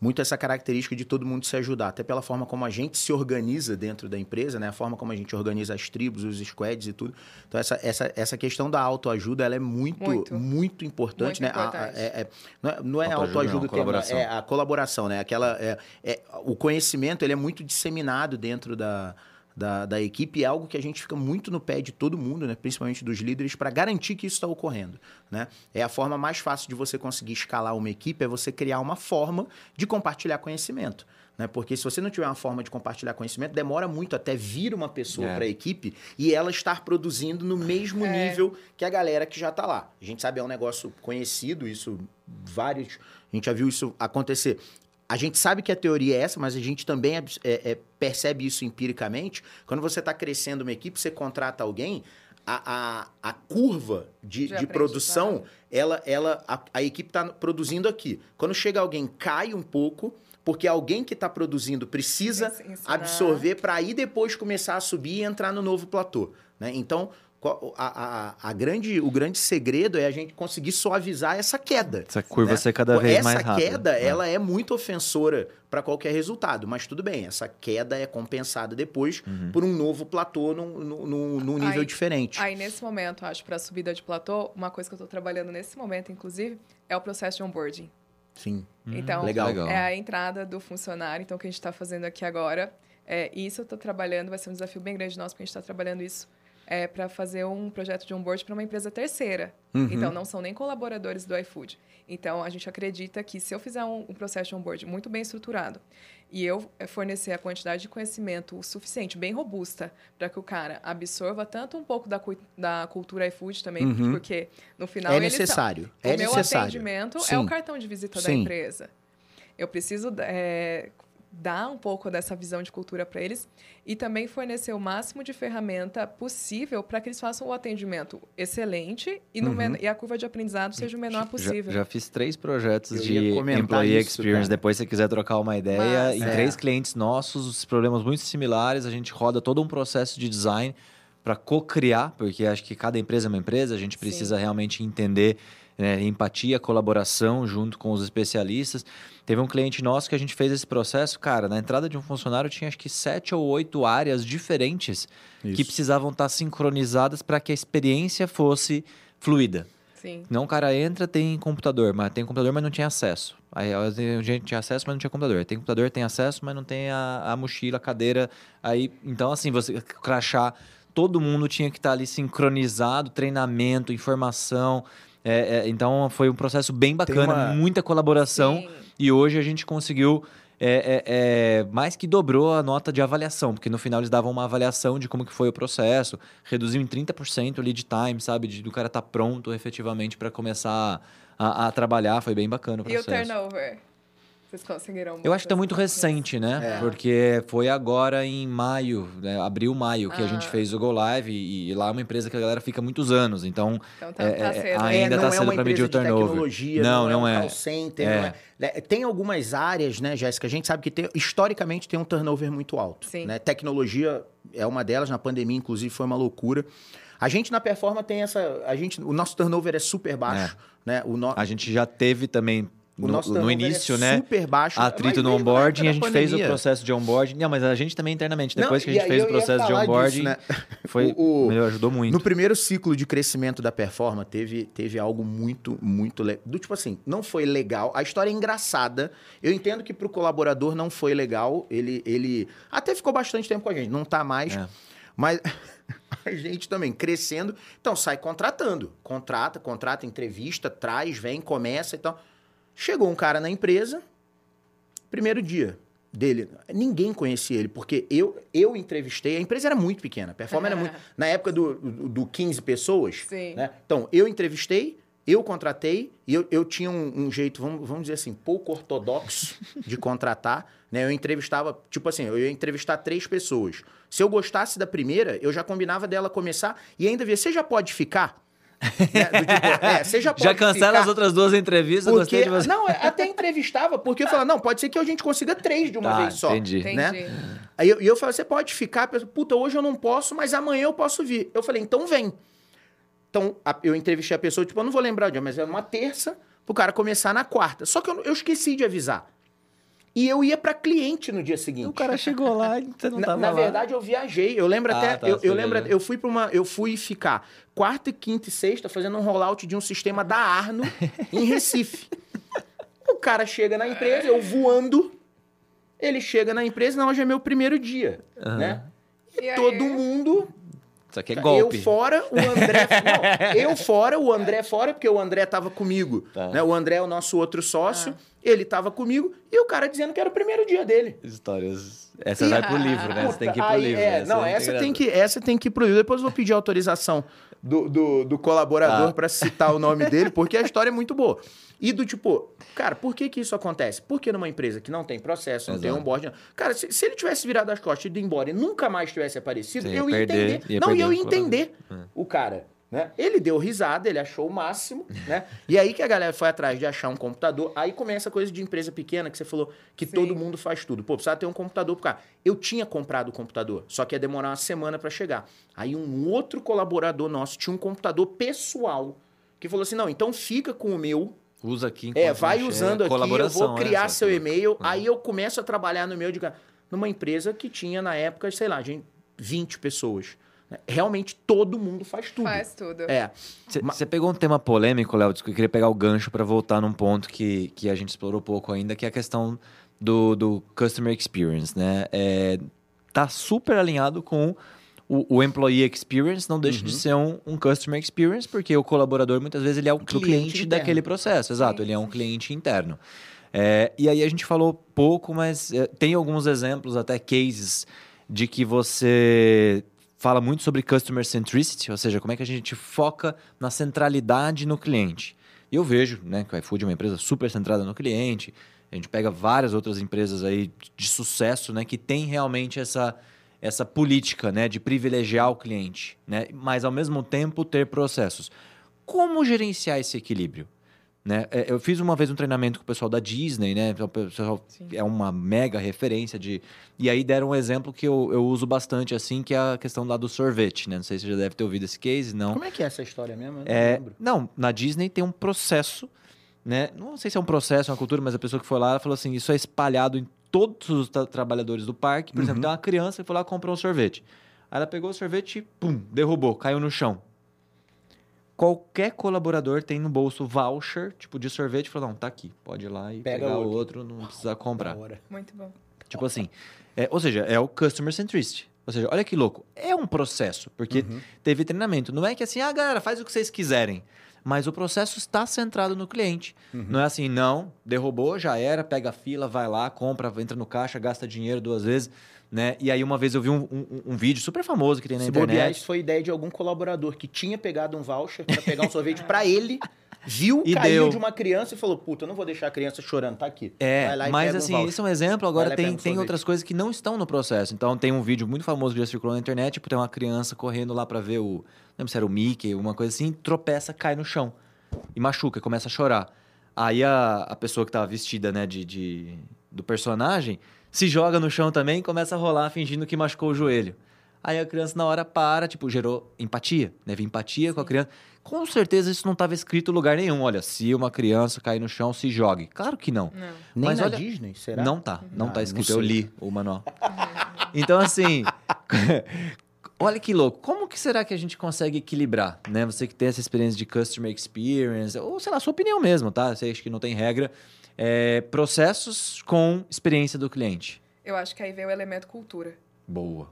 muito essa característica de todo mundo se ajudar, até pela forma como a gente se organiza dentro da empresa, né? A forma como a gente organiza as tribos, os squads e tudo. Então essa, essa, essa questão da autoajuda, ela é muito muito, Muito. importante, Muito né? A- a- importante. é- é- não é, não é Autoajuda autoajuda não, o termo, colaboração. é a colaboração, né? Aquela é, é- o conhecimento, ele é muito disseminado dentro da da, da equipe é algo que a gente fica muito no pé de todo mundo, né? principalmente dos líderes, para garantir que isso está ocorrendo. Né? É a forma mais fácil de você conseguir escalar uma equipe, é você criar uma forma de compartilhar conhecimento. Né? Porque se você não tiver uma forma de compartilhar conhecimento, demora muito até vir uma pessoa É. para a equipe e ela estar produzindo no mesmo É. nível que a galera que já está lá. A gente sabe, é um negócio conhecido, isso vários. A gente já viu isso acontecer. A gente sabe que a teoria é essa, mas a gente também é- é- percebe isso empiricamente. Quando você está crescendo uma equipe, você contrata alguém, a, a, a curva de, De produção, ela, ela, a, a equipe está produzindo aqui. Quando chega alguém, cai um pouco, porque alguém que está produzindo precisa absorver para aí depois começar a subir e entrar no novo platô. Né? Então, a, a, a grande, o grande segredo é a gente conseguir suavizar essa queda. Essa curva né? ser cada vez essa mais rápida. queda, É. ela é muito ofensora para qualquer resultado, mas tudo bem, essa queda é compensada depois Uhum. por um novo platô num, num- num- nível Aí- diferente. Aí, nesse momento, acho, para a subida de platô, uma coisa que eu estou trabalhando nesse momento, inclusive, é o processo de onboarding. Sim. Então, legal. Legal. é a entrada do funcionário. Então, o que a gente está fazendo aqui agora, é, isso eu estou trabalhando, vai ser um desafio bem grande nosso, porque a gente está trabalhando isso é, para fazer um projeto de onboard para uma empresa terceira. Uhum. Então, não são nem colaboradores do iFood. Então, a gente acredita que se eu fizer um, um processo de onboard muito bem estruturado e eu eh, fornecer a quantidade de conhecimento o suficiente, bem robusta, para que o cara absorva tanto um pouco da, da cultura iFood também, Uhum. porque no final É eles são- necessário. o É meu necessário. atendimento é Sim. o cartão de visita da Sim. empresa. Eu preciso é, dar um pouco dessa visão de cultura para eles e também fornecer o máximo de ferramenta possível para que eles façam o atendimento excelente e, no Uhum. men- e a curva de aprendizado seja o menor Já- possível. Já, fiz três projetos Eu de Employee isso, Experience. cara. Depois, se você quiser trocar uma ideia, Massa. em É. três clientes nossos, os problemas muito similares. A gente roda todo um processo de design para co-criar, porque acho que cada empresa é uma empresa, a gente Sim. precisa realmente entender né, empatia, colaboração junto com os especialistas. Teve um cliente nosso que a gente fez esse processo, cara, na entrada de um funcionário tinha acho que sete ou oito áreas diferentes que Isso. precisavam estar sincronizadas para que a experiência fosse fluida. Sim. Não, o cara entra, tem computador, mas tem computador, mas não tinha acesso. Aí a gente tinha acesso, mas não tinha computador. Tem computador, tem acesso, mas não tem a, a mochila, a cadeira. Aí, então, assim, você crachar, todo mundo tinha que estar ali sincronizado, treinamento, informação. É, é, então, foi um processo bem bacana, uma- muita colaboração. Sim. E hoje a gente conseguiu. é, é, é, mais que dobrou a nota de avaliação, porque no final eles davam uma avaliação de como que foi o processo, reduziu em 30% o lead time, sabe? De, do cara estar pronto efetivamente para começar a, a trabalhar, foi bem bacana o E o processo. turnover? Vocês conseguiram? Eu acho que tá muito recente, né? É. Porque foi agora em maio, né? abril, maio, que a Ah. gente fez o Go Live e, e lá é uma empresa que a galera fica muitos anos. Então, Então tá, É, tá é, cedo. ainda não tá é cedo uma pra medir empresa o turnover. tecnologia, Não, não, não é um é. call center, É. não é- né, Tem algumas áreas, né, Jéssica? A gente sabe que tem, historicamente tem um turnover muito alto. Sim. Né? Tecnologia é uma delas, na pandemia, inclusive, foi uma loucura. A gente na performance tem essa. A gente, o nosso turnover é super baixo. Né? O, no, a gente já teve também o no, nosso no turnover início, é né? super baixo. Atrito no onboarding, a gente fez o pandemia. processo de onboarding. Não, mas a gente também internamente, Não, depois que a gente fez o processo de onboarding, disso, né? foi, O- o- ajudou muito. No primeiro ciclo de crescimento da performance, teve, teve algo muito, muito legal. Do tipo assim, não foi legal. A história é engraçada. Eu entendo que pro colaborador não foi legal. Ele, ele até ficou bastante tempo com a gente. Não tá mais. É. Mas a gente também crescendo. Então sai contratando. Contrata, contrata, entrevista, traz, vem, começa e tal. Chegou um cara na empresa, primeiro dia dele. Ninguém conhecia ele, porque eu, eu entrevistei. A empresa era muito pequena. A performance era muito. Na época do, do, do 15 pessoas. Sim. Né? Então, eu entrevistei, eu contratei, e eu, eu tinha um, um jeito, vamos, vamos dizer assim, pouco ortodoxo de contratar. Né? Eu entrevistava, tipo assim, eu ia entrevistar três pessoas. Se eu gostasse da primeira, eu já combinava dela começar e ainda via, você já pode ficar? Né? Tipo, é, você já pode Já cancela ficar? as outras duas entrevistas, Porque, de você. não, até entrevistava, porque eu falava, não, pode ser que a gente consiga três de uma Tá, vez só. entendi. Entendi. né? Aí eu, e eu falei, você pode ficar? Puta, hoje eu não posso, mas amanhã eu posso vir. Eu falei, então vem. Então, a- eu entrevistei a pessoa, tipo, eu não vou lembrar o dia, mas era uma terça, pro cara começar na quarta. Só que eu, eu esqueci de avisar. E eu ia pra cliente no dia seguinte. O cara chegou lá e você não Na, tava na lá. verdade, eu viajei. Eu lembro Ah, até. tá, eu, eu lembro. Eu fui para uma. Eu fui ficar quarta, quinta e sexta fazendo um rollout de um sistema da Arno em Recife. O cara chega na empresa, eu voando. Ele chega na empresa, não, hoje é meu primeiro dia, né? E, E aí? todo mundo Isso aqui é golpe. eu fora, o André. não, eu fora, o André fora, porque o André tava comigo. Tá. Né? O André é o nosso outro sócio. Ah. Ele tava comigo e o cara dizendo que era o primeiro dia dele. Histórias. Essa vai pro livro, né? Você tem que ir pro Aí, livro. é, né? não, é essa tem, que, essa tem que ir pro livro. Depois eu vou pedir autorização do, do, do colaborador Tá. pra citar o nome dele, porque a história é muito boa. E do tipo, cara, por que que isso acontece? Porque numa empresa que não tem processo, não tem Exato. onboarding... Cara, se, se ele tivesse virado as costas e ido embora e nunca mais tivesse aparecido, ia eu ia perder, entender. ia não, perder eu o ia entender o cara. Né? Ele deu risada, ele achou o máximo, né? E aí que a galera foi atrás de achar um computador. Aí começa a coisa de empresa pequena que você falou que Sim. todo mundo faz tudo. Pô, precisava ter um computador pro cara. Eu tinha comprado o computador, só que ia demorar uma semana para chegar. Aí um outro colaborador nosso tinha um computador pessoal que falou assim: não, então fica com o meu. Usa aqui É, vai chega. usando aqui, eu Colaboração, vou né, criar essa seu e-mail. Ah. Aí eu começo a trabalhar no meu de ca- numa empresa que tinha na época, sei lá, gente, 20 pessoas. né? Realmente todo mundo faz tudo. Faz tudo. É. Você pegou um tema polêmico, Léo, que eu queria pegar o gancho para voltar num ponto que, que a gente explorou pouco ainda, que é a questão do, do customer experience, né? É, tá super alinhado com o, o employee experience, não deixa Uhum. de ser um, um customer experience, porque o colaborador muitas vezes ele é o cliente, cliente daquele processo, exato, ele é um cliente interno. É, e aí a gente falou pouco, mas é, tem alguns exemplos, até cases, de que você fala muito sobre customer centricity, ou seja, como é que a gente foca na centralidade no cliente. E eu vejo né, que o iFood é uma empresa super centrada no cliente, a gente pega várias outras empresas aí de sucesso né, que tem realmente essa, essa política né, de privilegiar o cliente, né, mas ao mesmo tempo ter processos. Como gerenciar esse equilíbrio? Né? É, Eu fiz uma vez um treinamento com o pessoal da Disney, né? O pessoal Sim. é uma mega referência de. E aí deram um exemplo que eu, eu uso bastante, assim, que é a questão lá do sorvete, né? Não sei se você já deve ter ouvido esse case, não. Como é que é essa história mesmo? Eu não É, lembro. não, na Disney tem um processo, né? Não sei se é um processo, uma cultura, mas a pessoa que foi lá falou assim: isso é espalhado em todos os tra- trabalhadores do parque. Por exemplo, Uhum. tem uma criança que foi lá e comprou um sorvete. Aí ela pegou o sorvete e, pum, derrubou, caiu no chão. Qualquer colaborador tem no bolso voucher, tipo, de sorvete, e falou: não, tá aqui, pode ir lá e Pega pegar o outro. outro, não precisa comprar. Muito bom. Tipo assim, é, ou seja, é o customer centricity. Ou seja, olha que louco. É um processo, porque Uhum. teve treinamento. Não é que assim, ah, galera, faz o que vocês quiserem. Mas o processo está centrado no cliente. Uhum. Não é assim, não, derrubou, já era, pega a fila, vai lá, compra, entra no caixa, gasta dinheiro duas vezes. Né? E aí, uma vez eu vi um, um- um vídeo super famoso que tem na Se bobear, internet. isso foi ideia de algum colaborador que tinha pegado um voucher para pegar um sorvete para ele, viu, E caiu deu. de uma criança e falou: Puta, eu não vou deixar a criança chorando, tá aqui. É, mas um assim, voucher. isso é um exemplo. Agora tem, um tem outras coisas que não estão no processo. Então tem um vídeo muito famoso que já circulou na internet, tipo, tem uma criança correndo lá pra ver o. Não lembro se era o Mickey, uma coisa assim, tropeça, cai no chão. E machuca, começa a chorar. Aí a, a pessoa que tava vestida, né, de, de- do personagem, se joga no chão também e começa a rolar fingindo que machucou o joelho. Aí a criança na hora para, tipo, gerou empatia, né? Teve empatia com a criança. Com certeza isso não estava escrito em lugar nenhum. Olha, se uma criança cair no chão, se jogue. Claro que não. Não. Nem mas na olha- Disney, será? Não tá, não Ah, tá não escrito. eu sei. li o manual. Então, assim, olha que louco. Como que será que a gente consegue equilibrar, né? Você que tem essa experiência de customer experience, ou sei lá, sua opinião mesmo, tá? Você acha que não tem regra. É, processos com experiência do cliente. Eu acho que aí vem o elemento cultura. Boa.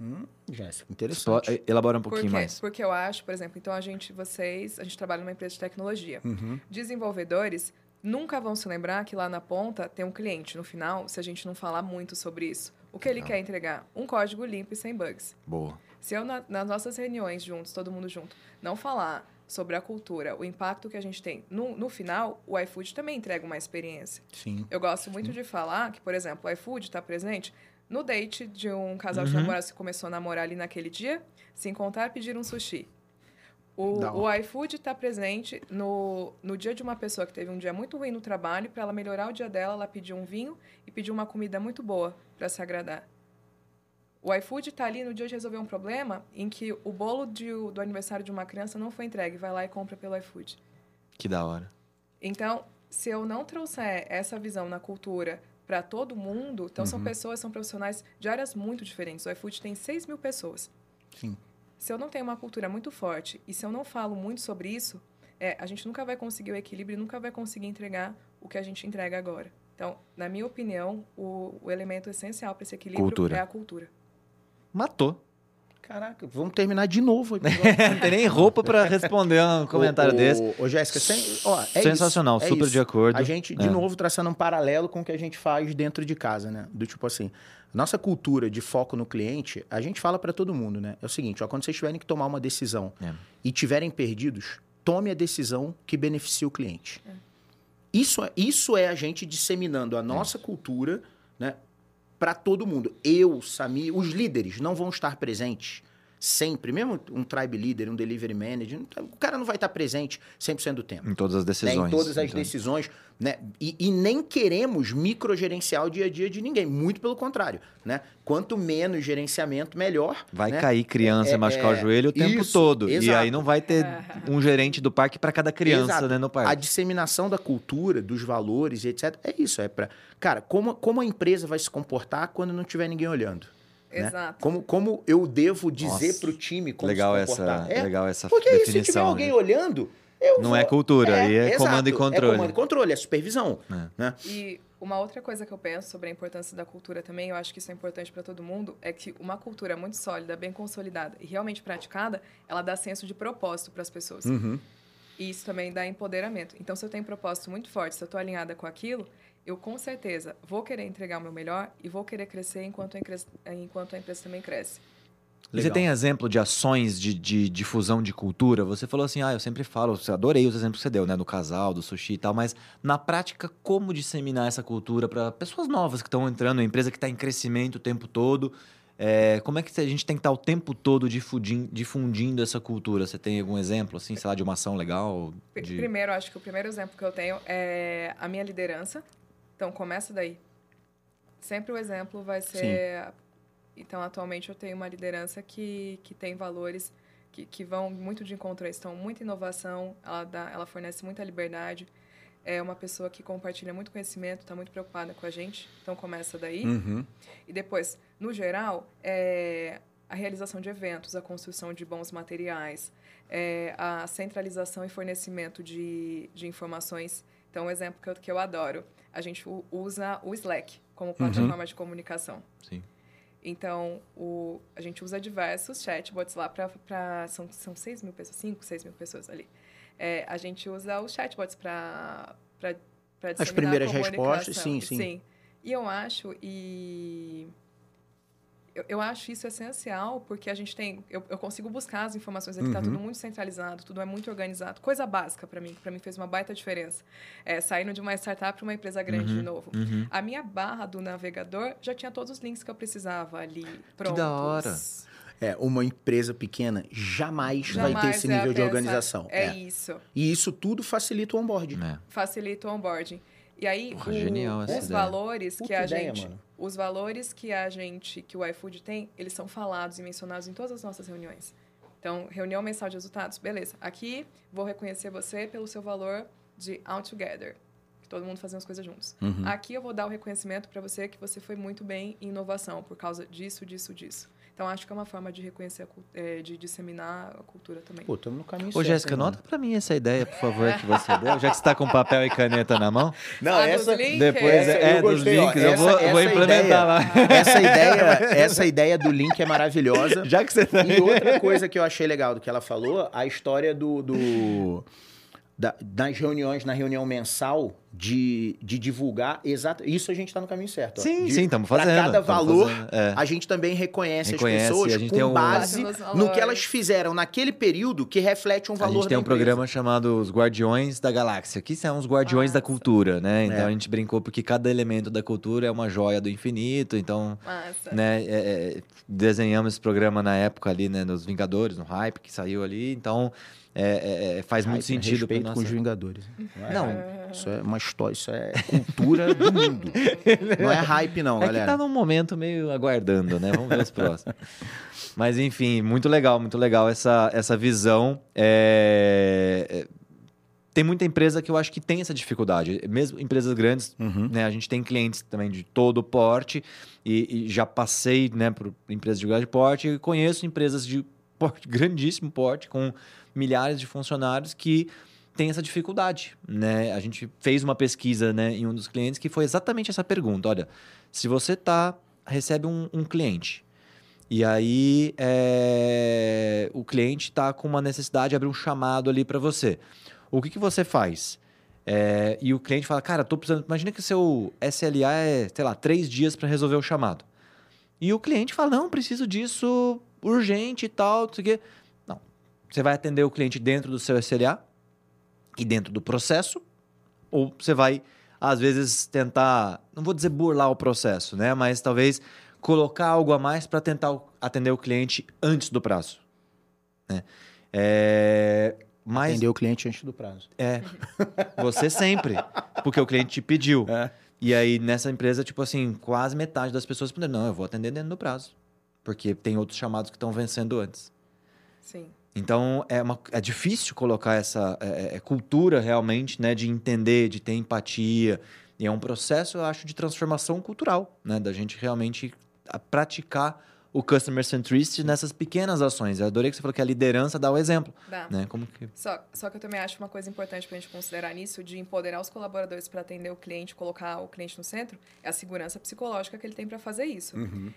Hum, Jéssica, interessante. Elabora um Por pouquinho quê? mais. Porque eu acho, por exemplo, então a gente, vocês, a gente trabalha numa empresa de tecnologia. Uhum. Desenvolvedores nunca vão se lembrar que lá na ponta tem um cliente no final, se a gente não falar muito sobre isso. O que ele quer entregar? Um código limpo e sem bugs. Boa. Se eu, na- nas nossas reuniões juntos, todo mundo junto, não falar sobre a cultura, o impacto que a gente tem, no, no final, o iFood também entrega uma experiência. Sim. Eu gosto muito de falar que, por exemplo, o iFood está presente no date de um casal de Uhum. namorados que começou a namorar ali naquele dia, se encontrar, pedir um sushi. O, o iFood está presente no, no dia de uma pessoa que teve um dia muito ruim no trabalho, para ela melhorar o dia dela, ela pediu um vinho e pediu uma comida muito boa para se agradar. O iFood está ali no dia de resolver um problema em que o bolo de- do aniversário de uma criança não foi entregue, vai lá e compra pelo iFood. Que da hora. Então, se eu não trouxer essa visão na cultura para todo mundo, então são Uhum. pessoas, são profissionais de áreas muito diferentes. O iFood tem 6 mil pessoas. Sim. Se eu não tenho uma cultura muito forte e se eu não falo muito sobre isso, é, a gente nunca vai conseguir o equilíbrio nunca vai conseguir entregar o que a gente entrega agora. Então, na minha opinião, o, o elemento essencial para esse equilíbrio Cultura. é a cultura. Matou. Caraca, vamos terminar de novo o. Não tem nem roupa pra responder um comentário ô, desse. Ô, Jéssica, sem- ó, é Sensacional, isso, é super isso. de acordo. A gente, de É. novo, traçando um paralelo com o que a gente faz dentro de casa, né? Do tipo assim, nossa cultura de foco no cliente, a gente fala pra todo mundo, né? É o seguinte, ó, quando vocês tiverem que tomar uma decisão É. e tiverem perdidos, tome a decisão que beneficie o cliente. Isso, é, isso é a gente disseminando a nossa cultura, né? Para todo mundo. Eu, Sami, os líderes não vão estar presentes sempre, mesmo um tribe leader, um delivery manager, o cara não vai estar presente 100% do tempo. Em todas as né? decisões. Em todas as Então, decisões, né? E, e nem queremos microgerenciar o dia a dia de ninguém, muito pelo contrário, né? Quanto menos gerenciamento, melhor. Vai né? cair criança É, e machucar é, o joelho o tempo isso, todo. E exato. aí não vai ter um gerente do parque para cada criança Exato. né, no A parque. disseminação da cultura, dos valores, etc. É isso, é para, cara, como, como a empresa vai se comportar quando não tiver ninguém olhando? né? Exato. Como, como eu devo dizer Nossa, pro time como legal se essa, comportar? É, legal essa porque aí, se definição. tiver alguém né? olhando, eu Não vou- é cultura, aí é comando e controle. É comando e controle, é supervisão. É. Né? E uma outra coisa que eu penso sobre a importância da cultura também, eu acho que isso é importante para todo mundo, é que uma cultura muito sólida, bem consolidada e realmente praticada, ela dá senso de propósito para as pessoas. Uhum. E isso também dá empoderamento. Então, se eu tenho um propósito muito forte, se eu estou alinhada com aquilo, eu com certeza vou querer entregar o meu melhor e vou querer crescer enquanto a, empresa- enquanto a empresa também cresce. E Você Legal. tem exemplo de ações de, de difusão de cultura? Você falou assim, ah, eu sempre falo, eu adorei os exemplos que você deu, né? Do casal, do sushi e tal, mas na prática, como disseminar essa cultura para pessoas novas que estão entrando, uma empresa que está em crescimento o tempo todo? É, como é que a gente tem que estar o tempo todo difundindo, difundindo essa cultura? Você tem algum exemplo, assim, sei lá, de uma ação legal? De... Primeiro, acho que o primeiro exemplo que eu tenho é a minha liderança. Então, começa daí. Sempre o exemplo vai ser... Então, atualmente, eu tenho uma liderança que, que tem valores que, que vão muito de encontro a isso. Então, muita inovação, ela, dá, ela fornece muita liberdade. É uma pessoa que compartilha muito conhecimento, está muito preocupada com a gente. Então, começa daí. Uhum. E depois, no geral, é a realização de eventos, a construção de bons materiais, é a centralização e fornecimento de, de informações. Então, um exemplo que eu, que eu adoro, a gente usa o Slack como plataforma de comunicação. Sim. Então, o, a gente usa diversos chatbots lá para... São, são 6 mil pessoas, 5, 6 mil pessoas ali. É, a gente usa os chatbots para As primeiras respostas, sim, sim. Sim. E eu acho, e... Eu, eu acho isso essencial, porque a gente tem... Eu, eu consigo buscar as informações aqui, tá Uhum. tudo muito centralizado, tudo é muito organizado. Coisa básica para mim, que para mim fez uma baita diferença. É, saindo de uma startup para uma empresa grande de novo. Uhum. A minha barra do navegador já tinha todos os links que eu precisava ali prontos. da hora. É, uma empresa pequena jamais, vai ter Jamais esse nível de ter essa- organização. É, É. isso. E isso tudo facilita o onboarding. É. Facilita o onboarding. E aí, Porra, o- genial essa os ideia. valores Puta que a ideia, gente... mano. Os valores que a gente, que o iFood tem, eles são falados e mencionados em todas as nossas reuniões. Então, reunião mensal de resultados, beleza. Aqui, vou reconhecer você pelo seu valor de out together. Que todo mundo fazendo as coisas juntos. Uhum. Aqui eu vou dar o reconhecimento para você que você foi muito bem em inovação por causa disso, disso, disso. Então acho que é uma forma de reconhecer, a eh, de disseminar a cultura também. Pô, estamos no caminho Ô. Jéssica, nota pra mim essa ideia, por favor, que você deu, já que você tá com papel e caneta na mão. Não, Ah, essa... dos links? Depois Essa é, é dos gostei, links, eu Essa- vou, eu vou essa implementar ideia- lá. Essa ideia, essa ideia do link é maravilhosa. Já que você tá E outra coisa que eu achei legal do que ela falou, a história do. do da- das reuniões, na reunião mensal, de, de divulgar exato. Isso a gente está no caminho certo. ó. Sim, De- sim, estamos fazendo. cada tamo valor, fazendo, é. a gente também reconhece, Reconhece, as pessoas a gente com tem um- base no que elas fizeram naquele período que reflete um A valor gente tem da um empresa. programa chamado Os Guardiões da Galáxia, que são os guardiões da Massa. cultura, né? Então É. a gente brincou porque cada elemento da cultura é uma joia do infinito, então, Massa. né, é, é, desenhamos esse programa na época ali, né, nos Vingadores, no hype que saiu ali, então é, é, é, faz muito Ai, tem sentido respeito nossa... com os Vingadores. Não, Isso é uma história, isso é cultura do mundo. Não é hype, não, É que galera. tá num momento meio aguardando, né? Vamos ver os próximos. Mas enfim, muito legal, muito legal essa, essa visão. É, é, Tem muita empresa que eu acho que tem essa dificuldade. Mesmo empresas grandes, Uhum. né? A gente tem clientes também de todo o porte e, e já passei, né, por empresas de grande porte e conheço empresas de porte, grandíssimo porte com milhares de funcionários que têm essa dificuldade, né? A gente fez uma pesquisa, né, em um dos clientes que foi exatamente essa pergunta. Olha, se você tá recebe um, um cliente e aí é, o cliente está com uma necessidade de abrir um chamado ali para você, o que, que você faz? É, e o cliente fala, cara, tô precisando. Imagina que seu SLA é, sei lá, três dias para resolver o chamado. E o cliente fala, não, preciso disso urgente e tal, não sei o quê. Você vai atender o cliente dentro do seu SLA e dentro do processo, ou você vai, às vezes, tentar, não vou dizer burlar o processo, né? Mas talvez colocar algo a mais para tentar atender o cliente antes do prazo. Né? É, mas Atender o cliente antes do prazo. é. Você sempre. Porque o cliente te pediu. É. E aí, nessa empresa, tipo assim, quase metade das pessoas responderam: não, eu vou atender dentro do prazo. Porque tem outros chamados que estão vencendo antes. Sim. Então, é, uma, é difícil colocar essa é, é, cultura realmente, né? De entender, de ter empatia. E é um processo, eu acho, de transformação cultural, né? Da gente realmente praticar o customer centricity nessas pequenas ações. Eu adorei que você falou que a liderança dá o exemplo, Dá. né? Como que... Só, só que eu também acho uma coisa importante para a gente considerar nisso, de empoderar os colaboradores para atender o cliente, colocar o cliente no centro, é a segurança psicológica que ele tem para fazer isso.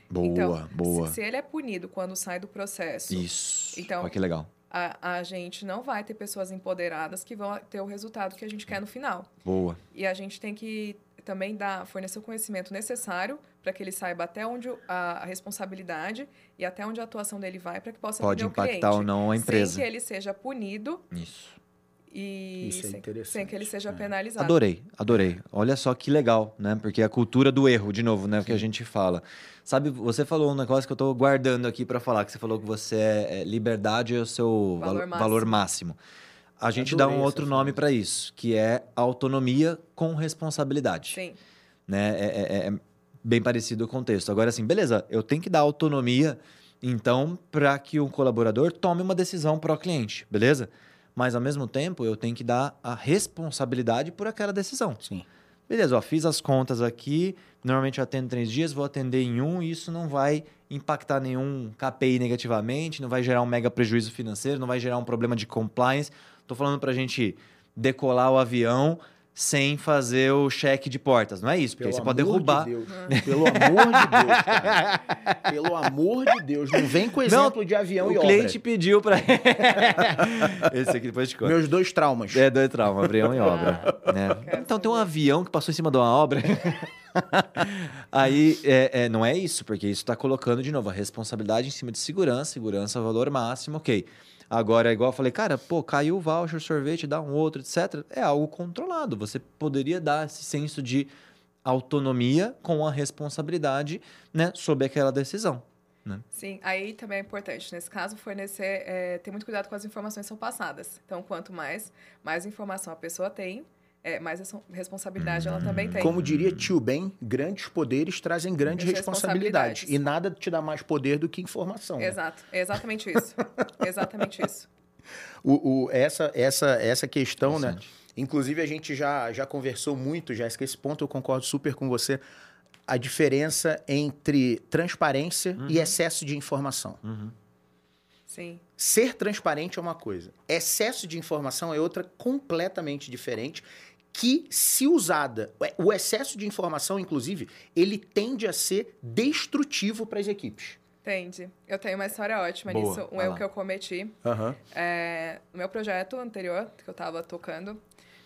Boa, Então, boa. Se, se ele é punido quando sai do processo, Isso. Então- Olha que legal. a, a gente não vai ter pessoas empoderadas que vão ter o resultado que a gente quer no final. Boa. E a gente tem que também dar, fornecer o conhecimento necessário para que ele saiba até onde a, responsabilidade e até onde a atuação dele vai para que possa Pode atender o impactar cliente. ou não a Sem empresa. que ele seja punido Isso. e Isso é sem, interessante, sem que ele seja é. penalizado. Adorei, adorei. Olha só que legal, né? Porque a cultura do erro, de novo, né? O que a gente fala. Sabe, você falou um negócio que eu tô guardando aqui para falar, que você falou que você é, é liberdade é o seu Valor valo- máximo. valor máximo. A gente Adorei dá um outro nome para isso, que é autonomia com responsabilidade. Sim, né? É, é- é bem parecido o contexto. Agora, assim, beleza, eu tenho que dar autonomia, então, para que o colaborador tome uma decisão para o cliente, beleza? Mas, ao mesmo tempo, eu tenho que dar a responsabilidade por aquela decisão. Sim. Beleza, ó, fiz as contas aqui, normalmente eu atendo três dias, vou atender em um, e isso não vai impactar nenhum KPI negativamente, não vai gerar um mega prejuízo financeiro, não vai gerar um problema de compliance. Tô falando pra gente decolar o avião sem fazer o cheque de portas, não é isso? Porque aí você pode amor derrubar. De Deus. Pelo amor de Deus, cara. Pelo amor de Deus. Não vem com exemplo de avião o e cliente obra. pediu pra. Esse aqui depois te conto. Meus dois traumas. É, dois traumas, avião e obra. né? Quero Então tem um avião que passou em cima de uma obra. Aí é, é, não é isso, porque isso está colocando de novo a responsabilidade em cima de segurança, segurança, valor máximo, ok. Agora, igual eu falei, cara, pô, caiu o voucher, sorvete, dá um outro, etc. É algo controlado. Você poderia dar esse senso de autonomia com a responsabilidade, né, sobre aquela decisão. sim. Aí também é importante, nesse caso, fornecer, é, ter muito cuidado com as informações que são passadas. Então, quanto mais, mais informação a pessoa tem, é, mais res- responsabilidade ela também tem. Como diria tio Ben, grandes poderes trazem grandes responsabilidades. responsabilidades. E nada te dá mais poder do que informação. né? Exato, é exatamente isso. exatamente isso. O, o- essa, essa, essa questão, né? Inclusive, a gente já, já conversou muito, Jéssica, esse ponto eu concordo super com você. A diferença entre transparência e excesso de informação. Uhum. Sim. Ser transparente é uma coisa, excesso de informação é outra completamente diferente. Que, se usada, o excesso de informação, inclusive, ele tende a ser destrutivo para as equipes. Entende. Eu tenho uma história ótima Boa, nisso. Um erro que eu cometi. Aham. É, no meu projeto anterior, que eu estava tocando,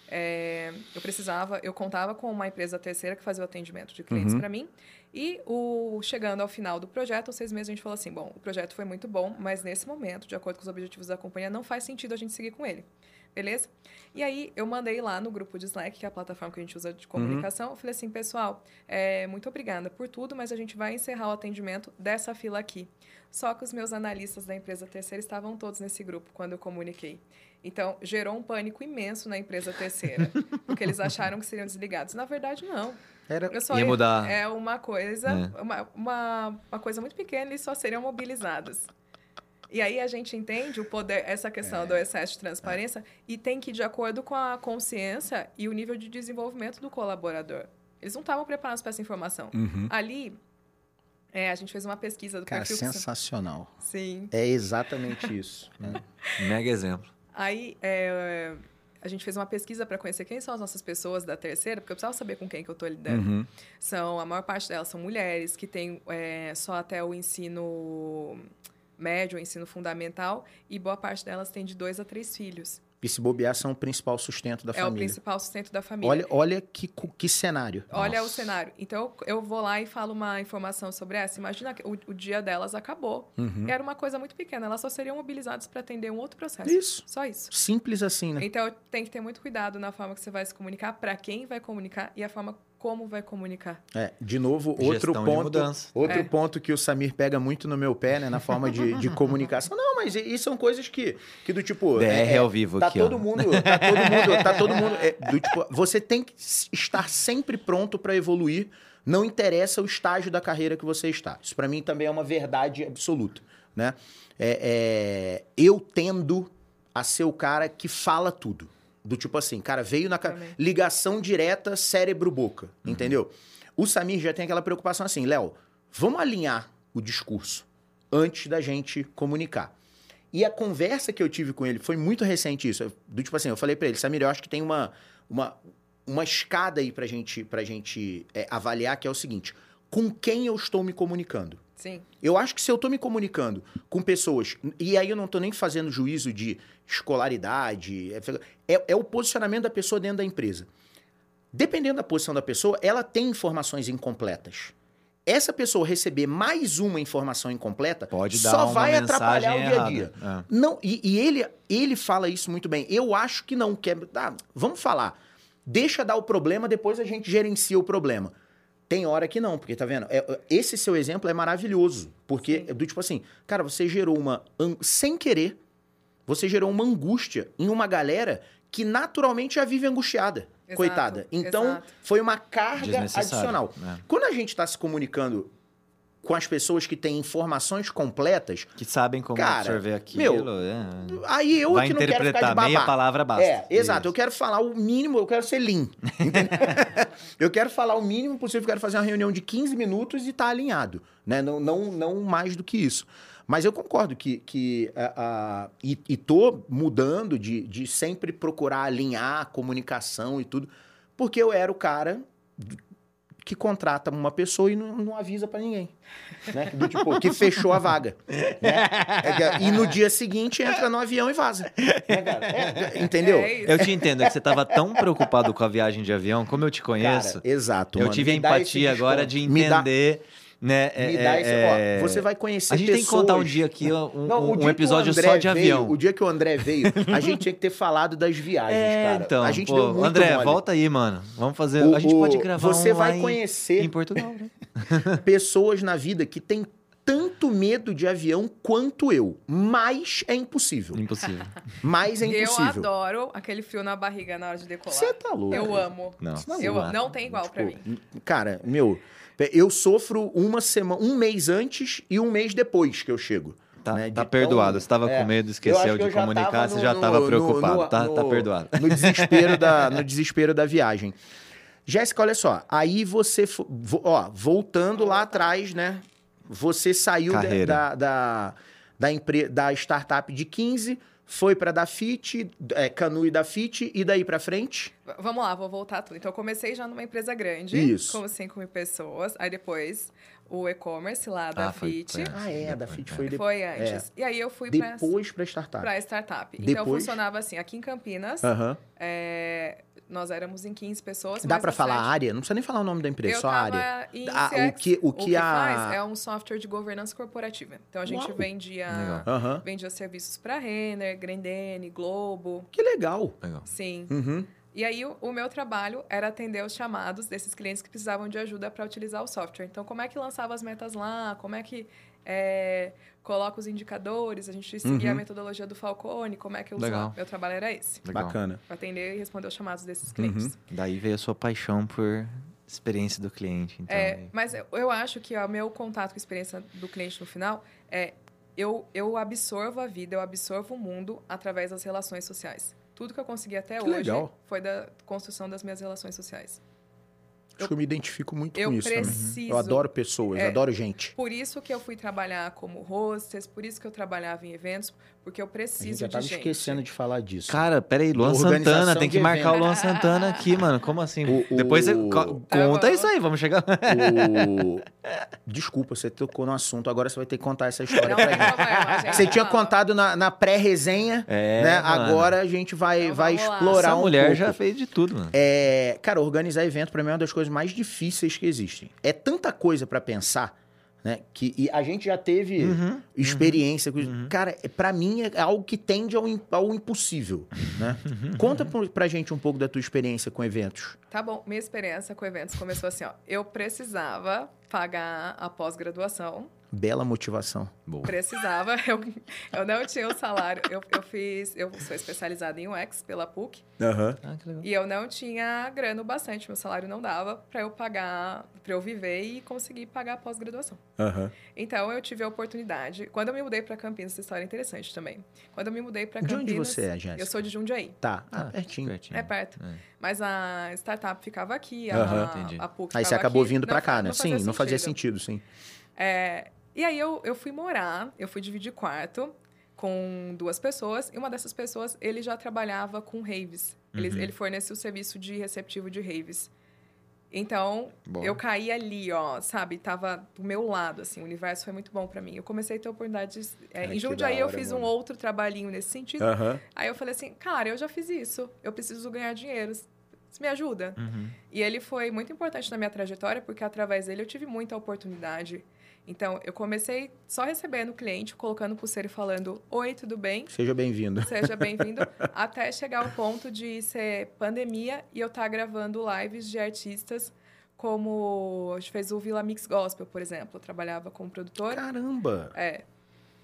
é, eu precisava, eu contava com uma empresa terceira que fazia o atendimento de clientes Uhum. para mim. E o, chegando ao final do projeto, aos seis meses, a gente falou assim: bom, o projeto foi muito bom, mas nesse momento, de acordo com os objetivos da companhia, não faz sentido a gente seguir com ele. Beleza? E aí, eu mandei lá no grupo de Slack, que é a plataforma que a gente usa de comunicação, eu falei assim, pessoal, é, muito obrigada por tudo, mas a gente vai encerrar o atendimento dessa fila aqui. Só que os meus analistas da empresa terceira estavam todos nesse grupo quando eu comuniquei. Então, gerou um pânico imenso na empresa terceira, porque eles acharam que seriam desligados. Na verdade, não. Era, Eu só Ia mudar. É uma coisa, É. uma, uma, uma coisa muito pequena e só seriam mobilizados. E aí a gente entende o poder, essa questão do excesso de transparência e tem que ir de acordo com a consciência e o nível de desenvolvimento do colaborador. Eles não estavam preparados para essa informação. Uhum. Ali, é, a gente fez uma pesquisa do Cara, perfil. que sensacional. Sim. É exatamente isso. né? Mega exemplo. Aí é, a gente fez uma pesquisa para conhecer quem são as nossas pessoas da terceira, porque eu precisava saber com quem que eu estou lidando. Uhum. São, a maior parte delas são mulheres que têm é, só até o ensino médio, o ensino fundamental, e boa parte delas tem de dois a três filhos. E se bobear, são o principal sustento da é o família. principal sustento da família. Olha, olha que, que cenário. Olha o Nossa. cenário. Então, eu vou lá e falo uma informação sobre essa. Imagina que o, o dia delas acabou. Uhum. Era uma coisa muito pequena. Elas só seriam mobilizadas para atender um outro processo. Isso. Só isso. Simples assim, né? Então, tem que ter muito cuidado na forma que você vai se comunicar, para quem vai comunicar e a forma como vai comunicar? É, de novo, outro Gestão ponto, outro É. ponto que o Samir pega muito no meu pé, né, na forma de, de comunicação. Não, mas e, e são coisas que, que do tipo, DR ao vivo tá aqui, todo ó. mundo, tá todo mundo, tá todo mundo, é, do tipo, você tem que estar sempre pronto para evoluir. Não interessa o estágio da carreira que você está. Isso para mim também é uma verdade absoluta, né? É, é, eu tendo a ser o cara que fala tudo. Do tipo assim, cara, veio na Também. ligação direta cérebro-boca, entendeu? O Samir já tem aquela preocupação assim, Léo, vamos alinhar o discurso antes da gente comunicar. E a conversa que eu tive com ele foi muito recente isso. Do tipo assim, eu falei pra ele, Samir, eu acho que tem uma, uma, uma escada aí pra gente, pra gente é, avaliar, que é o seguinte: com quem eu estou me comunicando? Sim. Eu acho que se eu tô me comunicando com pessoas, e aí eu não tô nem fazendo juízo de escolaridade, é, é- é o posicionamento da pessoa dentro da empresa. Dependendo da posição da pessoa, ela tem informações incompletas. Essa pessoa receber mais uma informação incompleta Pode dar só uma vai mensagem atrapalhar o dia a dia. É. Não, e, e ele, ele fala isso muito bem. Eu acho que não. Que é, tá, vamos falar. Deixa dar o problema, depois a gente gerencia o problema. Tem hora que não, porque tá vendo? É, é, esse seu exemplo é maravilhoso. Porque, Sim. é do tipo assim, cara, você gerou uma. Sem querer, você gerou uma angústia em uma galera que naturalmente já vive angustiada. Exato, coitada. Então, exato. foi uma carga adicional. né? Quando a gente está se comunicando com as pessoas que têm informações completas, Que sabem como Cara, absorver aquilo. meu, é. aí eu Vai que não quero ficar de interpretar, babaca. meia palavra basta. É, exato. Isso. Eu quero falar o mínimo, eu quero ser lean. eu quero falar o mínimo possível, eu quero fazer uma reunião de 15 minutos e estar alinhado. Né? Não, não, não mais do que isso. Mas eu concordo que. que a, a- e, e tô mudando de, de sempre procurar alinhar a comunicação e tudo, porque eu era o cara que contrata uma pessoa e não, não avisa pra ninguém. Né? Do tipo, que fechou a vaga. né? É E no dia seguinte entra no avião e vaza. Né, cara? É, entendeu? É. Eu te entendo, é que você tava tão preocupado com a viagem de avião, como eu te conheço. Cara, exato. eu mano. tive a empatia agora de desconto. Me dá- entender, né? é- Me dá é- esse. é- Ó, você vai conhecer A gente tem que contar um pessoas- dia aqui um, Não, o um dia que o episódio André só de veio- avião. O dia que o André veio, a gente tinha que ter falado das viagens, É, cara. então, a gente pô, deu muito André, mole. volta aí, mano. Vamos fazer. O- a gente o- pode gravar Você um vai em- conhecer em Portugal, né? pessoas na vida que têm tanto medo de avião quanto eu. Mas é impossível. Impossível. Mas é Eu impossível. adoro aquele frio na barriga na hora de decolar. Você tá louco. Eu amo. Não. Não, Eu não amo. Não tem igual pra mim. Tipo, Cara, meu, eu sofro uma semana, um mês antes e um mês depois que eu chego. Tá, né, tá perdoado. tão- Você tava é. com medo, esqueceu que de comunicar, tava você no- já no- tava no- preocupado. no- tá, tá no- perdoado. No desespero da, no desespero da viagem. Jéssica, olha só. Aí você. Ó, voltando lá atrás, né? Você saiu da, da, da, da, empre- da startup de 15, foi pra da Fit, é, Canu e da Fit, e daí pra frente? Vamos lá, vou voltar tudo. Então, eu comecei já numa empresa grande, Isso. com 5 mil pessoas. Aí depois, o e-commerce lá da Ah, foi- Fit. foi Ah, é, da depois, Fit é. foi, de, Foi antes. E aí eu fui pra, depois pra startup. pra startup. Então, Depois? funcionava assim. Aqui em Campinas, Aham. é, nós éramos em 15 pessoas. Dá no falar site- área? Não precisa nem falar o nome da empresa, Eu só a área. em Ah, o CX. que- o que a- faz é um software de governança corporativa. Então, a gente Uau. vendia, Legal. Aham. vendia serviços para Renner, Grendene, Globo. Que legal. Legal. Sim. Uhum. E aí, o, o meu trabalho era atender os chamados desses clientes que precisavam de ajuda para utilizar o software. Então, como é que lançava as metas lá? Como é que é, coloca os indicadores? A gente seguia Uhum. a metodologia do Falcone. Como é que eu Legal. usava? Meu trabalho era esse. Legal. Bacana. Atender e responder os chamados desses clientes. Uhum. Daí veio a sua paixão por experiência do cliente. Então, É, mas eu, eu acho que o meu contato com a experiência do cliente no final é eu, eu absorvo a vida, eu absorvo o mundo através das relações sociais. Tudo que eu consegui até Que hoje legal. foi da construção das minhas relações sociais. Acho que eu me identifico muito eu com isso também. preciso- Eu adoro pessoas, É. adoro gente. Por isso que eu fui trabalhar como hostess, por isso que eu trabalhava em eventos, porque eu A gente preciso já de tava gente. esquecendo de falar disso. Cara, peraí, Luan Santana, tem que de marcar o. Luan Santana aqui, mano. Como assim? O- o- Depois você co- Tá conta bom. isso aí, vamos chegar. O- Desculpa, você tocou no assunto, agora você vai ter que contar essa história Não pra tem gente. Você tinha contado na, na pré-resenha, É, né? mano. Agora a gente vai, Então vai explorar Essa um mulher pouco. já fez de tudo, mano. É, cara, organizar evento pra mim é uma das coisas mais difíceis que existem. É tanta coisa pra pensar, né? Que, e a gente já teve Uhum. experiência com isso. Cara, é- pra mim é algo que tende ao, ao impossível, né? Conta pro- pra gente um pouco da tua experiência com eventos. Tá bom, minha experiência com eventos começou assim, ó. Eu precisava pagar a pós-graduação. Bela motivação. Boa. Precisava. Eu, eu não tinha o salário. Eu, eu fiz. Eu sou especializada em UX pela PUC. Aham. Ah, que legal. E eu não tinha grana o bastante. Meu salário não dava para eu pagar, para eu viver e conseguir pagar a pós-graduação. Aham. Então eu tive a oportunidade. Quando eu me mudei para Campinas, essa história é interessante também. Quando eu me mudei para De Campinas. onde você é, Jéssica? Eu sou de Jundiaí. Tá, ah, Ah, pertinho. pertinho. É perto. É. Mas a startup ficava aqui, Aham. a, Entendi. a PUC Aí você acabou aqui. vindo fa- cá, né? não Sim, não fazia sentido, sim. É, e aí eu, eu fui morar, eu fui dividir quarto com duas pessoas, e uma dessas pessoas, ele já trabalhava com raves. Ele, Uhum. ele fornecia o serviço de receptivo de raves. Então, Boa. eu caí ali, ó, sabe? Tava do meu lado, assim, o universo foi muito bom pra mim. Eu comecei a ter oportunidades... é, Ai, em Jundiaí eu fiz mano. um outro trabalhinho nesse sentido. Aham. Aí eu falei assim, cara, eu já fiz isso, eu preciso ganhar dinheiro, você me ajuda? Uhum. E ele foi muito importante na minha trajetória, porque através dele eu tive muita oportunidade. Então, eu comecei só recebendo o cliente, colocando pulseira e falando: Oi, tudo bem? Seja bem-vindo. Seja bem-vindo. até chegar ao ponto de ser pandemia e eu estar gravando lives de artistas, como a gente fez o Vila Mix Gospel, por exemplo. Eu trabalhava como produtora. Caramba! É,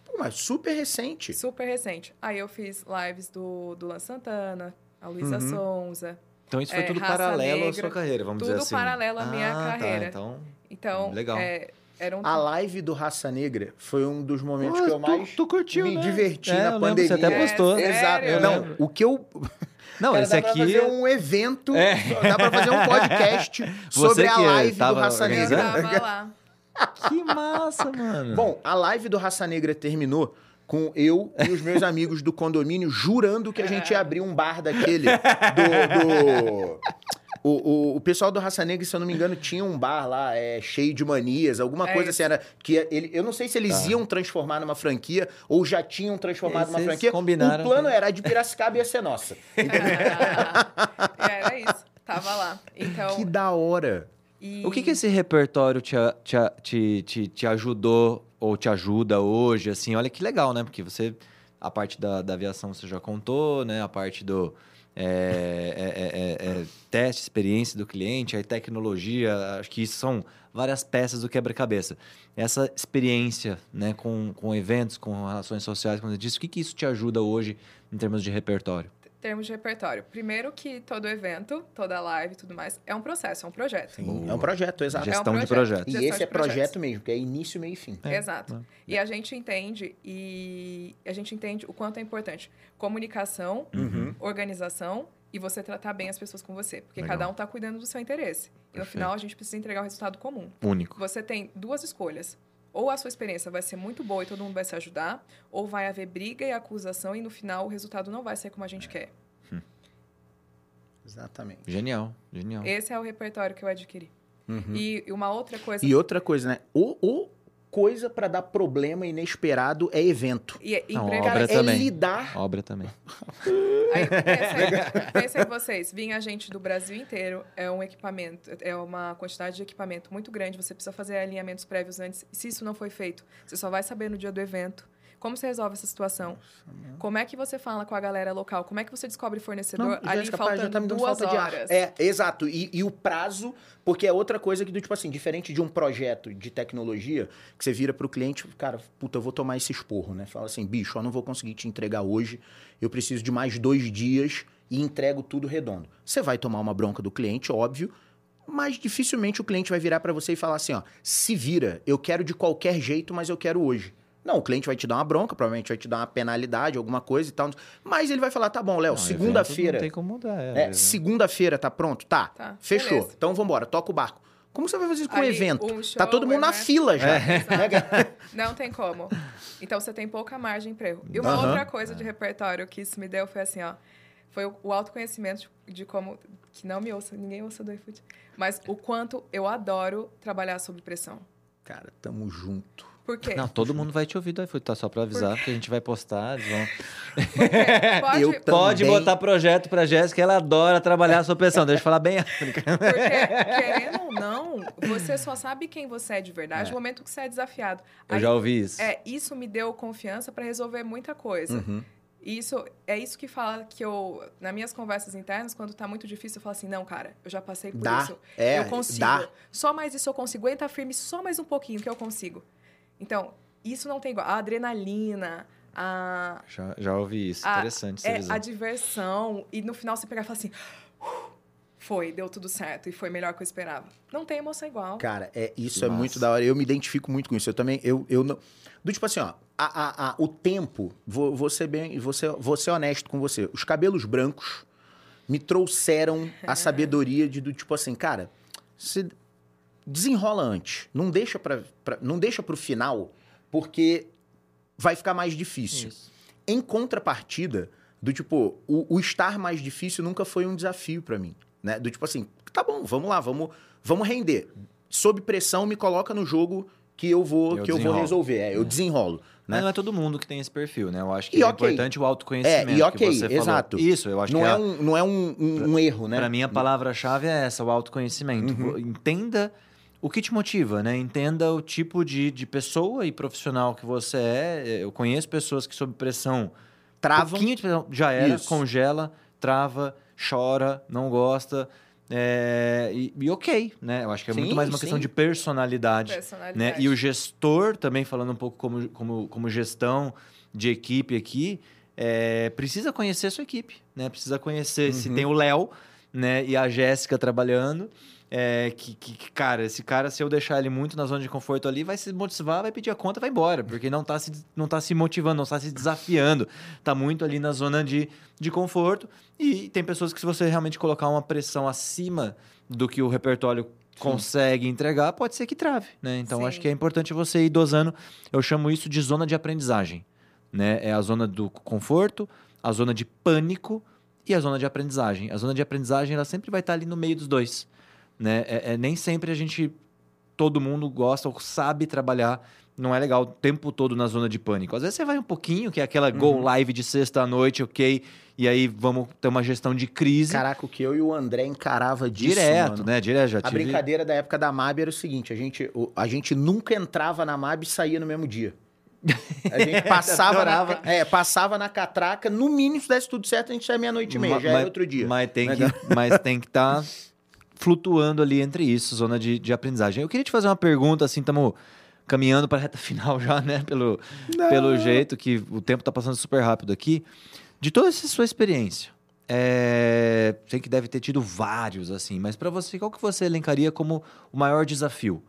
Pô, mas super recente. super recente. Aí eu fiz lives do, do Lan Santana, a Luísa Uhum. Sonza. Então isso foi É, tudo paralelo à negra, sua carreira, vamos dizer tudo assim. paralelo à minha Ah, carreira. Tá, então, Então, Legal. é, era um A live do Raça Negra foi um dos momentos Pô, que eu tu- mais tu curtiu, me né? diverti É, na eu lembro, pandemia. você até postou. É, Exato. sério? Não, Eu o que eu... Não, Cara, esse dá aqui... pra fazer um evento, É. dá pra fazer um podcast sobre a que live do Raça Eu Negra. organizando? tava lá. Que massa, mano. Bom, a live do Raça Negra terminou com eu e os meus amigos do condomínio jurando que a gente ia abrir um bar daquele do... do- O, o, o pessoal do Raça Negra, se eu não me engano, tinha um bar lá, é, cheio de manias, alguma É coisa isso. assim. Era, que ele, eu não sei se eles Tá. iam transformar numa franquia ou já tinham transformado numa franquia. combinaram o plano que- era a de Piracicaba ia ser nossa. E era isso. Tava lá. Então. Que da hora. e- O que, que esse repertório te, te, te, te, te ajudou ou te ajuda hoje? Assim, olha que legal, né? Porque você, a parte da, da aviação você já contou, né? A parte do é, é, é, é, é, teste, experiência do cliente, aí tecnologia, acho que isso são várias peças do quebra-cabeça. Essa experiência, né? Com, com eventos, com relações sociais, como você disse, o que, que isso te ajuda hoje em termos de repertório? Termos de repertório. Primeiro que todo evento, toda live e tudo mais, é um processo, é um projeto. Boa. É um projeto, exato. Gestão É um de projeto. projeto. E Gestão esse é projeto mesmo, que é início, meio e fim. É, Exato. é. E a gente entende e a gente entende o quanto é importante comunicação, Uhum. organização e você tratar bem as pessoas com você, porque Legal. cada um está cuidando do seu interesse. E no Perfeito. final a gente precisa entregar o resultado comum. Único. Você tem duas escolhas. Ou a sua experiência vai ser muito boa e todo mundo vai se ajudar, ou vai haver briga e acusação e no final o resultado não vai ser como a gente quer. Exatamente. Genial, genial. Esse é o repertório que eu adquiri. Uhum. E uma outra coisa. E outra coisa, né? O, o coisa pra dar problema inesperado é evento. E, e Não, emprego- obra Cara, é também. lidar. Obra também. Aí, pensa em vocês, vinha gente do Brasil inteiro, é um equipamento, é uma quantidade de equipamento muito grande, você precisa fazer alinhamentos prévios antes. Se isso não foi feito, você só vai saber no dia do evento. Como você resolve essa situação? Como é que você fala com a galera local? Como é que você descobre fornecedor ali pá, faltando já tá duas falta horas? É, exato. E, e o prazo, porque é outra coisa que, do tipo assim, diferente de um projeto de tecnologia, que você vira pro cliente, cara, puta, eu vou tomar esse esporro, né? Fala assim, bicho, eu não vou conseguir te entregar hoje, eu preciso de mais dois dias e entrego tudo redondo. Você vai tomar uma bronca do cliente, óbvio, mas dificilmente o cliente vai virar pra você e falar assim, ó, se vira, eu quero de qualquer jeito, mas eu quero hoje. Não, o cliente vai te dar uma bronca, provavelmente vai te dar uma penalidade, alguma coisa e tal. Mas ele vai falar, tá bom, Léo, segunda-feira. Não tem como mudar, é. É, né? segunda-feira tá pronto? Tá. Tá, Fechou. beleza. Então vambora, toca o barco. Como você vai fazer isso com o Ali, evento? um show, tá todo mundo na evento. fila já. Exato. Não tem como. Então você tem pouca margem para erro. E uma Aham. outra coisa de repertório que isso me deu foi assim, ó. Foi o, autoconhecimento de, de como. Que não me ouça, ninguém ouça do iFood. Mas o quanto eu adoro trabalhar sob pressão. Cara, tamo junto. Por quê? Não, todo mundo vai te ouvir do iFood, tá? Só pra avisar, porque a gente vai postar. Eles vão... Porque pode, Eu porque Pode Também. botar projeto pra Jéssica, ela adora trabalhar a sua pressão. Deixa eu falar bem. querendo ou não, você só sabe quem você é de verdade É. no momento que você é desafiado. Eu Aí, já ouvi isso. É, isso me deu confiança para resolver muita coisa. Uhum. E isso é isso que fala que eu, nas minhas conversas internas, quando tá muito difícil, eu falo assim: não, cara, eu já passei por Dá. isso. É, eu consigo. dá. Só mais isso eu consigo. Aguenta firme só mais um pouquinho que eu consigo. Então, isso não tem igual. A adrenalina, a, Já, já ouvi isso. a- Interessante essa é, visão. a diversão. E no final você pegar e falar assim: "Uh, foi, deu tudo certo e foi melhor que eu esperava. Não tem emoção igual. Cara, é, isso Que é muito da hora. Eu me identifico muito com isso. Eu também, eu, eu não. Do tipo assim, ó, a, a, a- o tempo, vou, vou ser bem, vou ser, vou ser honesto com você. Os cabelos brancos me trouxeram a sabedoria de do tipo assim, cara, se desenrola antes. Não deixa para não deixa pro final, porque vai ficar mais difícil. Isso. Em contrapartida, do tipo, o, o estar mais difícil nunca foi um desafio pra mim, né? Do tipo assim, tá bom, vamos lá, vamos, vamos render. Sob pressão, me coloca no jogo que eu vou, Eu que eu vou desenrolo. resolver. É, eu desenrolo, Mas né? não é todo mundo que tem esse perfil, né? Eu acho que E é ok. importante o autoconhecimento. É, e ok, que você falou. exato. Isso, eu acho Não que é, a- um, não é um, um- um erro, né? Pra mim, a palavra-chave é essa, o autoconhecimento. Uhum. Entenda o que te motiva, né? Entenda o tipo de, de pessoa e profissional que você é. Eu conheço pessoas que, sob pressão, Travam. pouquinho de pressão, já era, Isso. congela, trava, chora, não gosta. é, e, e ok, né? Eu acho que é muito Sim, mais uma questão sim. de personalidade. Personalidade. né? E o gestor, também falando um pouco como, como, como gestão de equipe aqui, é, precisa conhecer a sua equipe, né? Precisa conhecer se Uhum. tem o Léo, né? E a Jéssica trabalhando. É, que, que, que, cara, esse cara, se eu deixar ele muito na zona de conforto ali, vai se motivar, vai pedir a conta, vai embora, porque não tá se, não tá se motivando, não tá se desafiando, tá muito ali na zona de, de conforto. E tem pessoas que, se você realmente colocar uma pressão acima do que o repertório consegue entregar, pode ser que trave, né? Então, Sim. acho que é importante você ir dosando. Eu chamo isso de zona de aprendizagem, né? É a zona do conforto, a zona de pânico e a zona de aprendizagem. A zona de aprendizagem, ela sempre vai estar ali no meio dos dois, né? É, é- nem sempre a gente, todo mundo gosta ou sabe trabalhar. Não é legal o tempo todo na zona de pânico. Às vezes você vai um pouquinho, que é aquela go live de sexta à noite, ok? E aí vamos ter uma gestão de crise Caraca, o que eu e o André encarava disso, direto, mano. né? Direto, já A tive... brincadeira da época da MAB era o seguinte: a gente, a gente nunca entrava na MAB e saía no mesmo dia. A gente passava, na, é, passava na catraca, no mínimo, se desse tudo certo, a gente saia meia-noite e meia, já era outro dia. Mas tem Né, que mas tem que estar flutuando ali entre isso, zona de, de aprendizagem. Eu queria te fazer uma pergunta, assim, estamos caminhando para a reta final já, né? Pelo, pelo jeito que o tempo está passando super rápido aqui. De toda essa sua experiência, é, sei que deve ter tido vários, assim, mas para você, qual que você elencaria como o maior desafio?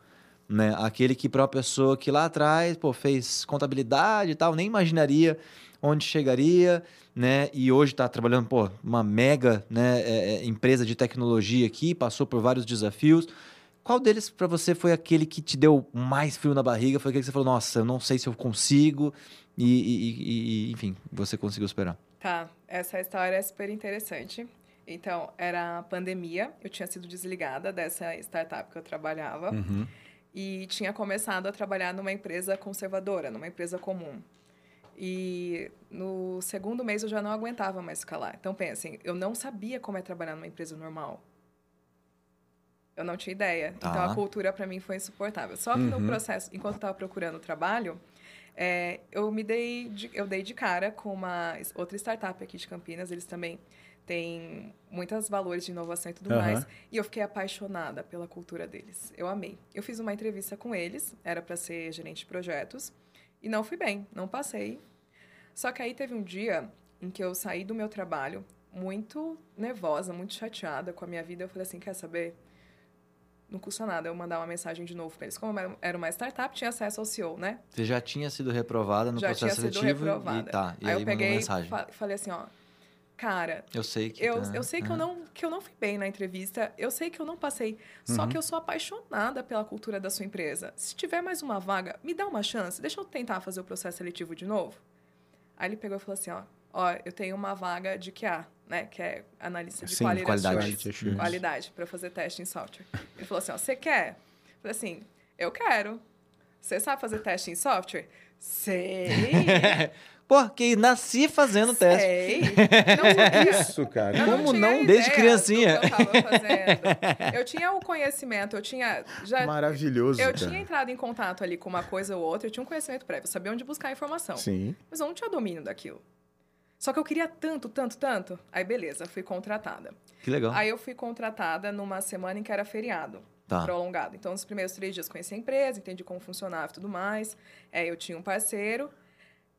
Né? Aquele que para uma pessoa que lá atrás, pô, fez contabilidade e tal, nem imaginaria onde chegaria, né? E hoje está trabalhando, pô, uma mega né, é, é, empresa de tecnologia aqui, passou por vários desafios. Qual deles para você foi aquele que te deu mais frio na barriga? Foi aquele que você falou, nossa, eu não sei se eu consigo, e, e- e- e, enfim, você conseguiu superar. Tá, essa história é super interessante. Então, era a pandemia, eu tinha sido desligada dessa startup que eu trabalhava Uhum. e tinha começado a trabalhar numa empresa conservadora, numa empresa comum. E no segundo mês eu já não aguentava mais ficar lá. Então, pensem, eu não sabia como é trabalhar numa empresa normal. Eu não tinha ideia. Tá. Então, a cultura para mim foi insuportável. Só que Uhum. no processo, enquanto eu estava procurando trabalho, é, eu me dei de, eu dei de cara com uma outra startup aqui de Campinas. Eles também têm muitos valores de inovação e tudo Aham. mais. E eu fiquei apaixonada pela cultura deles. Eu amei. Eu fiz uma entrevista com eles, era para ser gerente de projetos, e não fui bem, não passei. Só que aí teve um dia em que eu saí do meu trabalho muito nervosa, muito chateada com a minha vida. Eu falei assim: quer saber? Não custa nada eu mandar uma mensagem de novo para eles. Como era- uma startup, tinha acesso ao CEO, né? Você já tinha sido reprovada no Já tinha processo sido seletivo reprovada. e tá, e aí, aí, eu peguei e fa- falei assim: ó, cara, Eu sei que eu, tá, eu sei que, eu não, que eu não fui bem na entrevista, eu sei que eu não passei, só Uhum. que eu sou apaixonada pela cultura da sua empresa. Se tiver mais uma vaga, me dá uma chance, deixa eu tentar fazer o processo seletivo de novo. Aí ele pegou e falou assim, ó, ó, eu tenho uma vaga de QA, né, que é analista de Sim, qualidade, qualidade. Assurance. qualidade para fazer teste em software. Ele falou assim, ó, você quer? Eu falei assim, eu quero. Você sabe fazer teste em software? Sei. Pô, que nasci fazendo teste. Sei. Não sabia. Isso, cara. Eu Como não? ideia Desde criancinha. eu. Eu tinha o conhecimento, eu tinha já Maravilhoso, eu cara. tinha entrado em contato ali com uma coisa ou outra, eu tinha um conhecimento prévio, eu sabia onde buscar a informação. Sim. Mas eu não tinha domínio daquilo. Só que eu queria tanto, tanto, tanto. Aí beleza, fui contratada. Que legal. Aí eu fui contratada numa semana em que era feriado. Tá. Prolongado. Então, nos primeiros três dias conheci a empresa, entendi como funcionava e tudo mais. É, eu tinha um parceiro.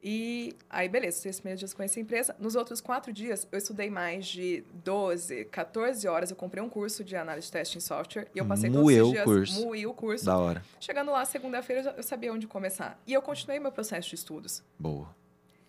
E aí, beleza, esses primeiros dias conheci a empresa. Nos outros quatro dias, eu estudei mais de 12, 14 horas. Eu comprei um curso de análise de teste em software. E eu passei todos os dias... curso. Moí o curso. Da hora. Chegando lá, segunda-feira, eu eu sabia onde começar. E eu continuei meu processo de estudos. Boa.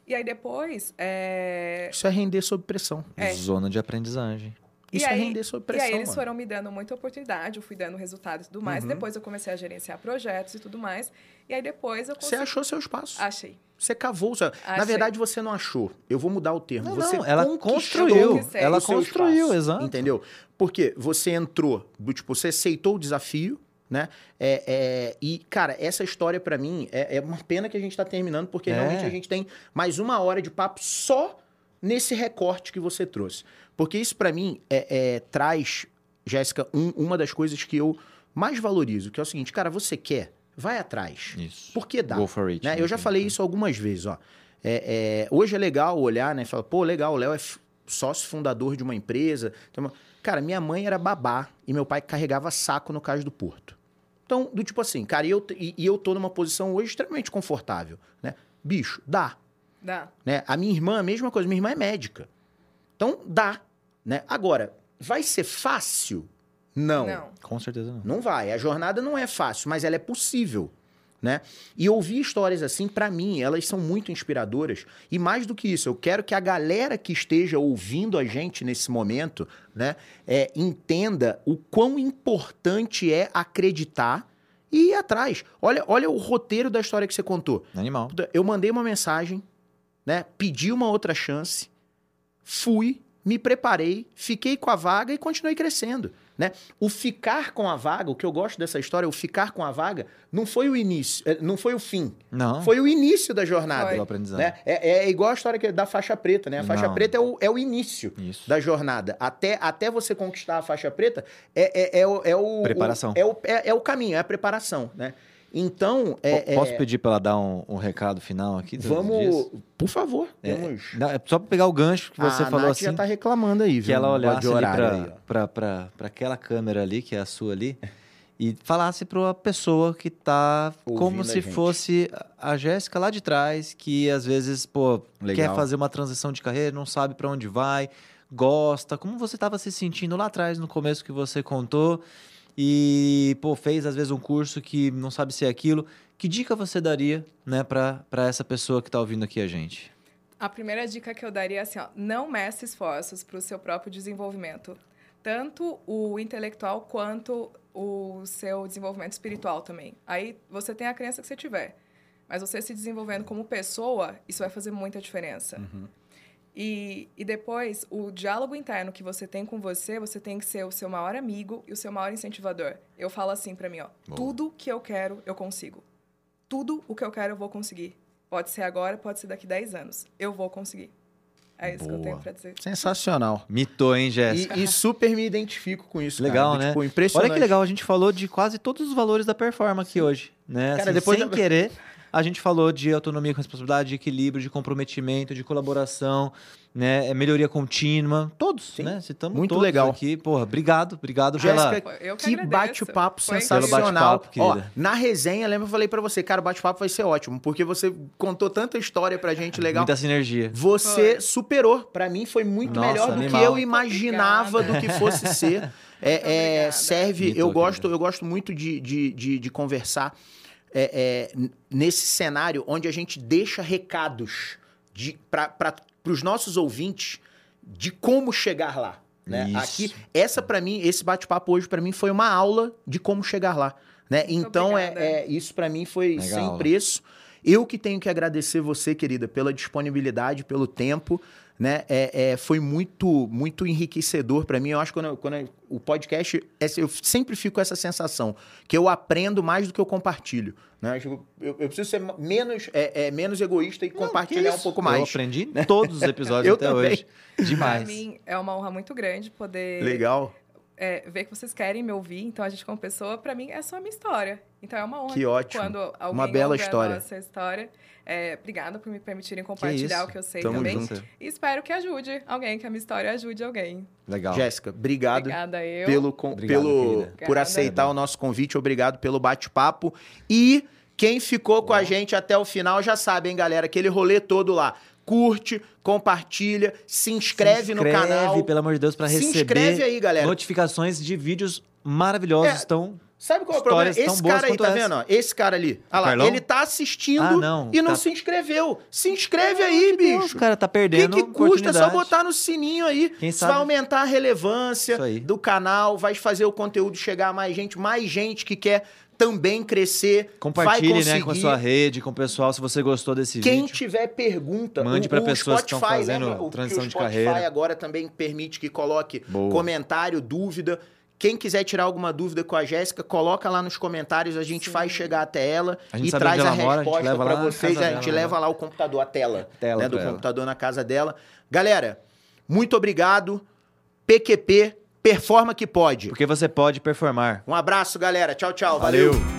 E aí, depois... É... Isso é render sob pressão. É. Zona de aprendizagem. E Isso é aí- render sob E pressão. aí eles mano. foram me dando muita oportunidade, eu fui dando resultado e tudo mais. Uhum. Depois eu comecei a gerenciar projetos e tudo mais. E aí depois eu Você consegui... achou seu espaço. Achei. Você cavou. o seu- Na Achei. verdade, você não achou. Eu vou mudar o termo. Não, você não, ela construiu. Ela construiu, espaço, exato. Entendeu? Porque você entrou, tipo, você aceitou o desafio, né? É, é, e, cara, essa história pra mim é, é uma pena que a gente tá terminando, porque É. realmente a gente tem mais uma hora de papo só nesse recorte que você trouxe. Porque isso pra mim é, é, traz, Jéssica, um- uma das coisas que eu mais valorizo, que é o seguinte, cara, você quer, vai atrás. Isso. Porque dá. Go for it. né? né? Eu já falei isso algumas vezes, ó. É, é, hoje é legal olhar, né? Falar, pô, legal, o Léo é sócio fundador de uma empresa. tem uma- Cara, minha mãe era babá e meu pai carregava saco no cais do Porto. Então, do tipo assim, cara, e eu, e, e eu tô numa posição hoje extremamente confortável, né? Bicho, dá, Dá. né? A minha irmã, a mesma coisa, minha irmã é médica. Então, dá, né? Agora, vai ser fácil? Não. Não. Com certeza não. Não vai. A jornada não é fácil, mas ela é possível. Né? E ouvir histórias assim, pra mim, elas são muito inspiradoras. E mais do que isso, eu quero que a galera que esteja ouvindo a gente nesse momento, né, é, entenda o quão importante é acreditar e ir atrás. Olha, olha o roteiro da história que você contou. Animal. Eu mandei uma mensagem, né? Pedi uma outra chance, fui, me preparei, fiquei com a vaga e continuei crescendo, né? O ficar com a vaga, o que eu gosto dessa história, o ficar com a vaga, não foi o início, eh, não foi o fim, Não. foi o início da jornada. aprendizado. Né? É, é igual a história que- da faixa preta, né? A faixa Não. preta é o, é o início Isso. da jornada. Até, até você conquistar a faixa preta, é, é, é, o, é o. Preparação. o- é, o, é, é o caminho, é a preparação, né? Então, é, Po- Posso é- pedir pra ela dar um, um recado final aqui? dias? Vamos, por favor, É, é só pra pegar o gancho que você a falou Nath assim. já tá reclamando aí, que viu? ela Negócio olhasse pra aquela câmera ali, que é a sua ali, e falasse pra uma pessoa que tá Ouvindo como a se fosse a a Jéssica lá de trás, que às vezes, pô, Legal. quer fazer uma transição de carreira, não sabe pra onde vai, gosta, como você tava se sentindo lá atrás no começo que você contou, e, pô, fez às vezes um curso que não sabe se é aquilo. Que dica você daria, né, pra essa pessoa que tá ouvindo aqui a gente? A primeira dica que eu daria é assim, ó, não meça esforços para o seu próprio desenvolvimento. Tanto o intelectual quanto o seu desenvolvimento espiritual também. Aí você tem a crença que você tiver. Mas você se desenvolvendo como pessoa, isso vai fazer muita diferença. E, e depois, o diálogo interno que você tem com você, você tem que ser o seu maior amigo e o seu maior incentivador. Eu falo assim pra mim, ó, Boa. tudo que eu quero, eu consigo. Tudo o que eu quero, eu vou conseguir. Pode ser agora, pode ser daqui 10 anos. Eu vou conseguir. É isso que eu Boa. tenho pra dizer. Sensacional. Mitou, hein, Jéssica? E, e super me identifico com isso. Legal, cara. né? Tipo, impressionante. Olha que legal, a gente falou de quase todos os valores da performance aqui hoje, né? Cara, Assim, depois sem da- querer, a gente falou de autonomia com responsabilidade, de equilíbrio, de comprometimento, de colaboração, né? É melhoria contínua, todos, Sim. né? Citamos Muito todos legal. aqui. Porra, obrigado, obrigado Jéssica, que Que bate-papo sensacional. Bate-papo, Ó, na resenha, lembra que eu falei pra você, cara, o bate-papo vai ser ótimo, porque você contou tanta história pra gente legal. Muita sinergia. Você Foi. superou. Pra mim foi muito Nossa, melhor do animal. que eu imaginava Obrigada. do que fosse ser. É, é, serve. Eu gosto, eu gosto muito de, de, de, de conversar é, é, nesse cenário onde a gente deixa recados para os nossos ouvintes de como chegar lá. Né? Isso. Aqui, essa para mim, esse bate-papo hoje para mim foi uma aula de como chegar lá. Né? Então é, é isso para mim foi Legal. sem preço. Eu que tenho que agradecer você, querida, pela disponibilidade, pelo tempo. Né? É, é, foi muito muito enriquecedor para mim. Eu acho que quando, quando o podcast, é, eu sempre fico com essa sensação que eu aprendo mais do que eu compartilho. Né? Eu, eu preciso ser menos, é, é menos egoísta e Não, compartilhar um pouco mais. Eu aprendi todos os episódios até também. hoje. Demais. Pra mim é uma honra muito grande poder Legal é, ver que vocês querem me ouvir. Então, a gente, como pessoa, para mim, é só a minha história. Então, é uma honra. Que ótimo. Quando alguém uma bela história. essa história. É, obrigada por me permitirem compartilhar que o que eu sei Tamo também. Junto. E espero que ajude alguém, que a minha história ajude alguém. Legal. Jéssica, obrigado. Obrigada eu. Pelo, obrigado, pelo, por aceitar o nosso convite. Obrigado pelo bate-papo. E quem ficou Bom. com a gente até o final já sabe, hein, galera? Aquele rolê todo lá curte, compartilha, se inscreve, se inscreve no canal. pelo amor de Deus, para receber. Se inscreve aí, galera. Notificações de vídeos maravilhosos. É, estão. Sabe qual é o problema? Esse cara aí, tá vendo? Ó, esse cara ali. Olha lá, ele tá assistindo ah, não, e não tá... se inscreveu. Se inscreve aí, bicho. Deus, cara tá perdendo. O que, que custa? É só botar no sininho aí. Quem sabe? vai aumentar a relevância do canal, vai fazer o conteúdo chegar a mais gente, mais gente que quer também crescer. Compartilhe, vai conseguir. né, com a sua rede, com o pessoal, se você gostou desse Quem vídeo. Quem tiver pergunta, mande para pessoas Spotify, que estão fazendo né, transição de carreira. O Spotify agora também permite que coloque Boa. comentário, dúvida. Quem quiser tirar alguma dúvida com a Jéssica, coloca lá nos comentários, a gente Sim. faz chegar até ela e traz a resposta para vocês. A gente leva lá o computador, a tela, tela né, do ela. computador na casa dela. Galera, muito obrigado. PQP Performa que pode. Porque você pode performar. Um abraço, galera. Tchau, tchau. Valeu. Valeu.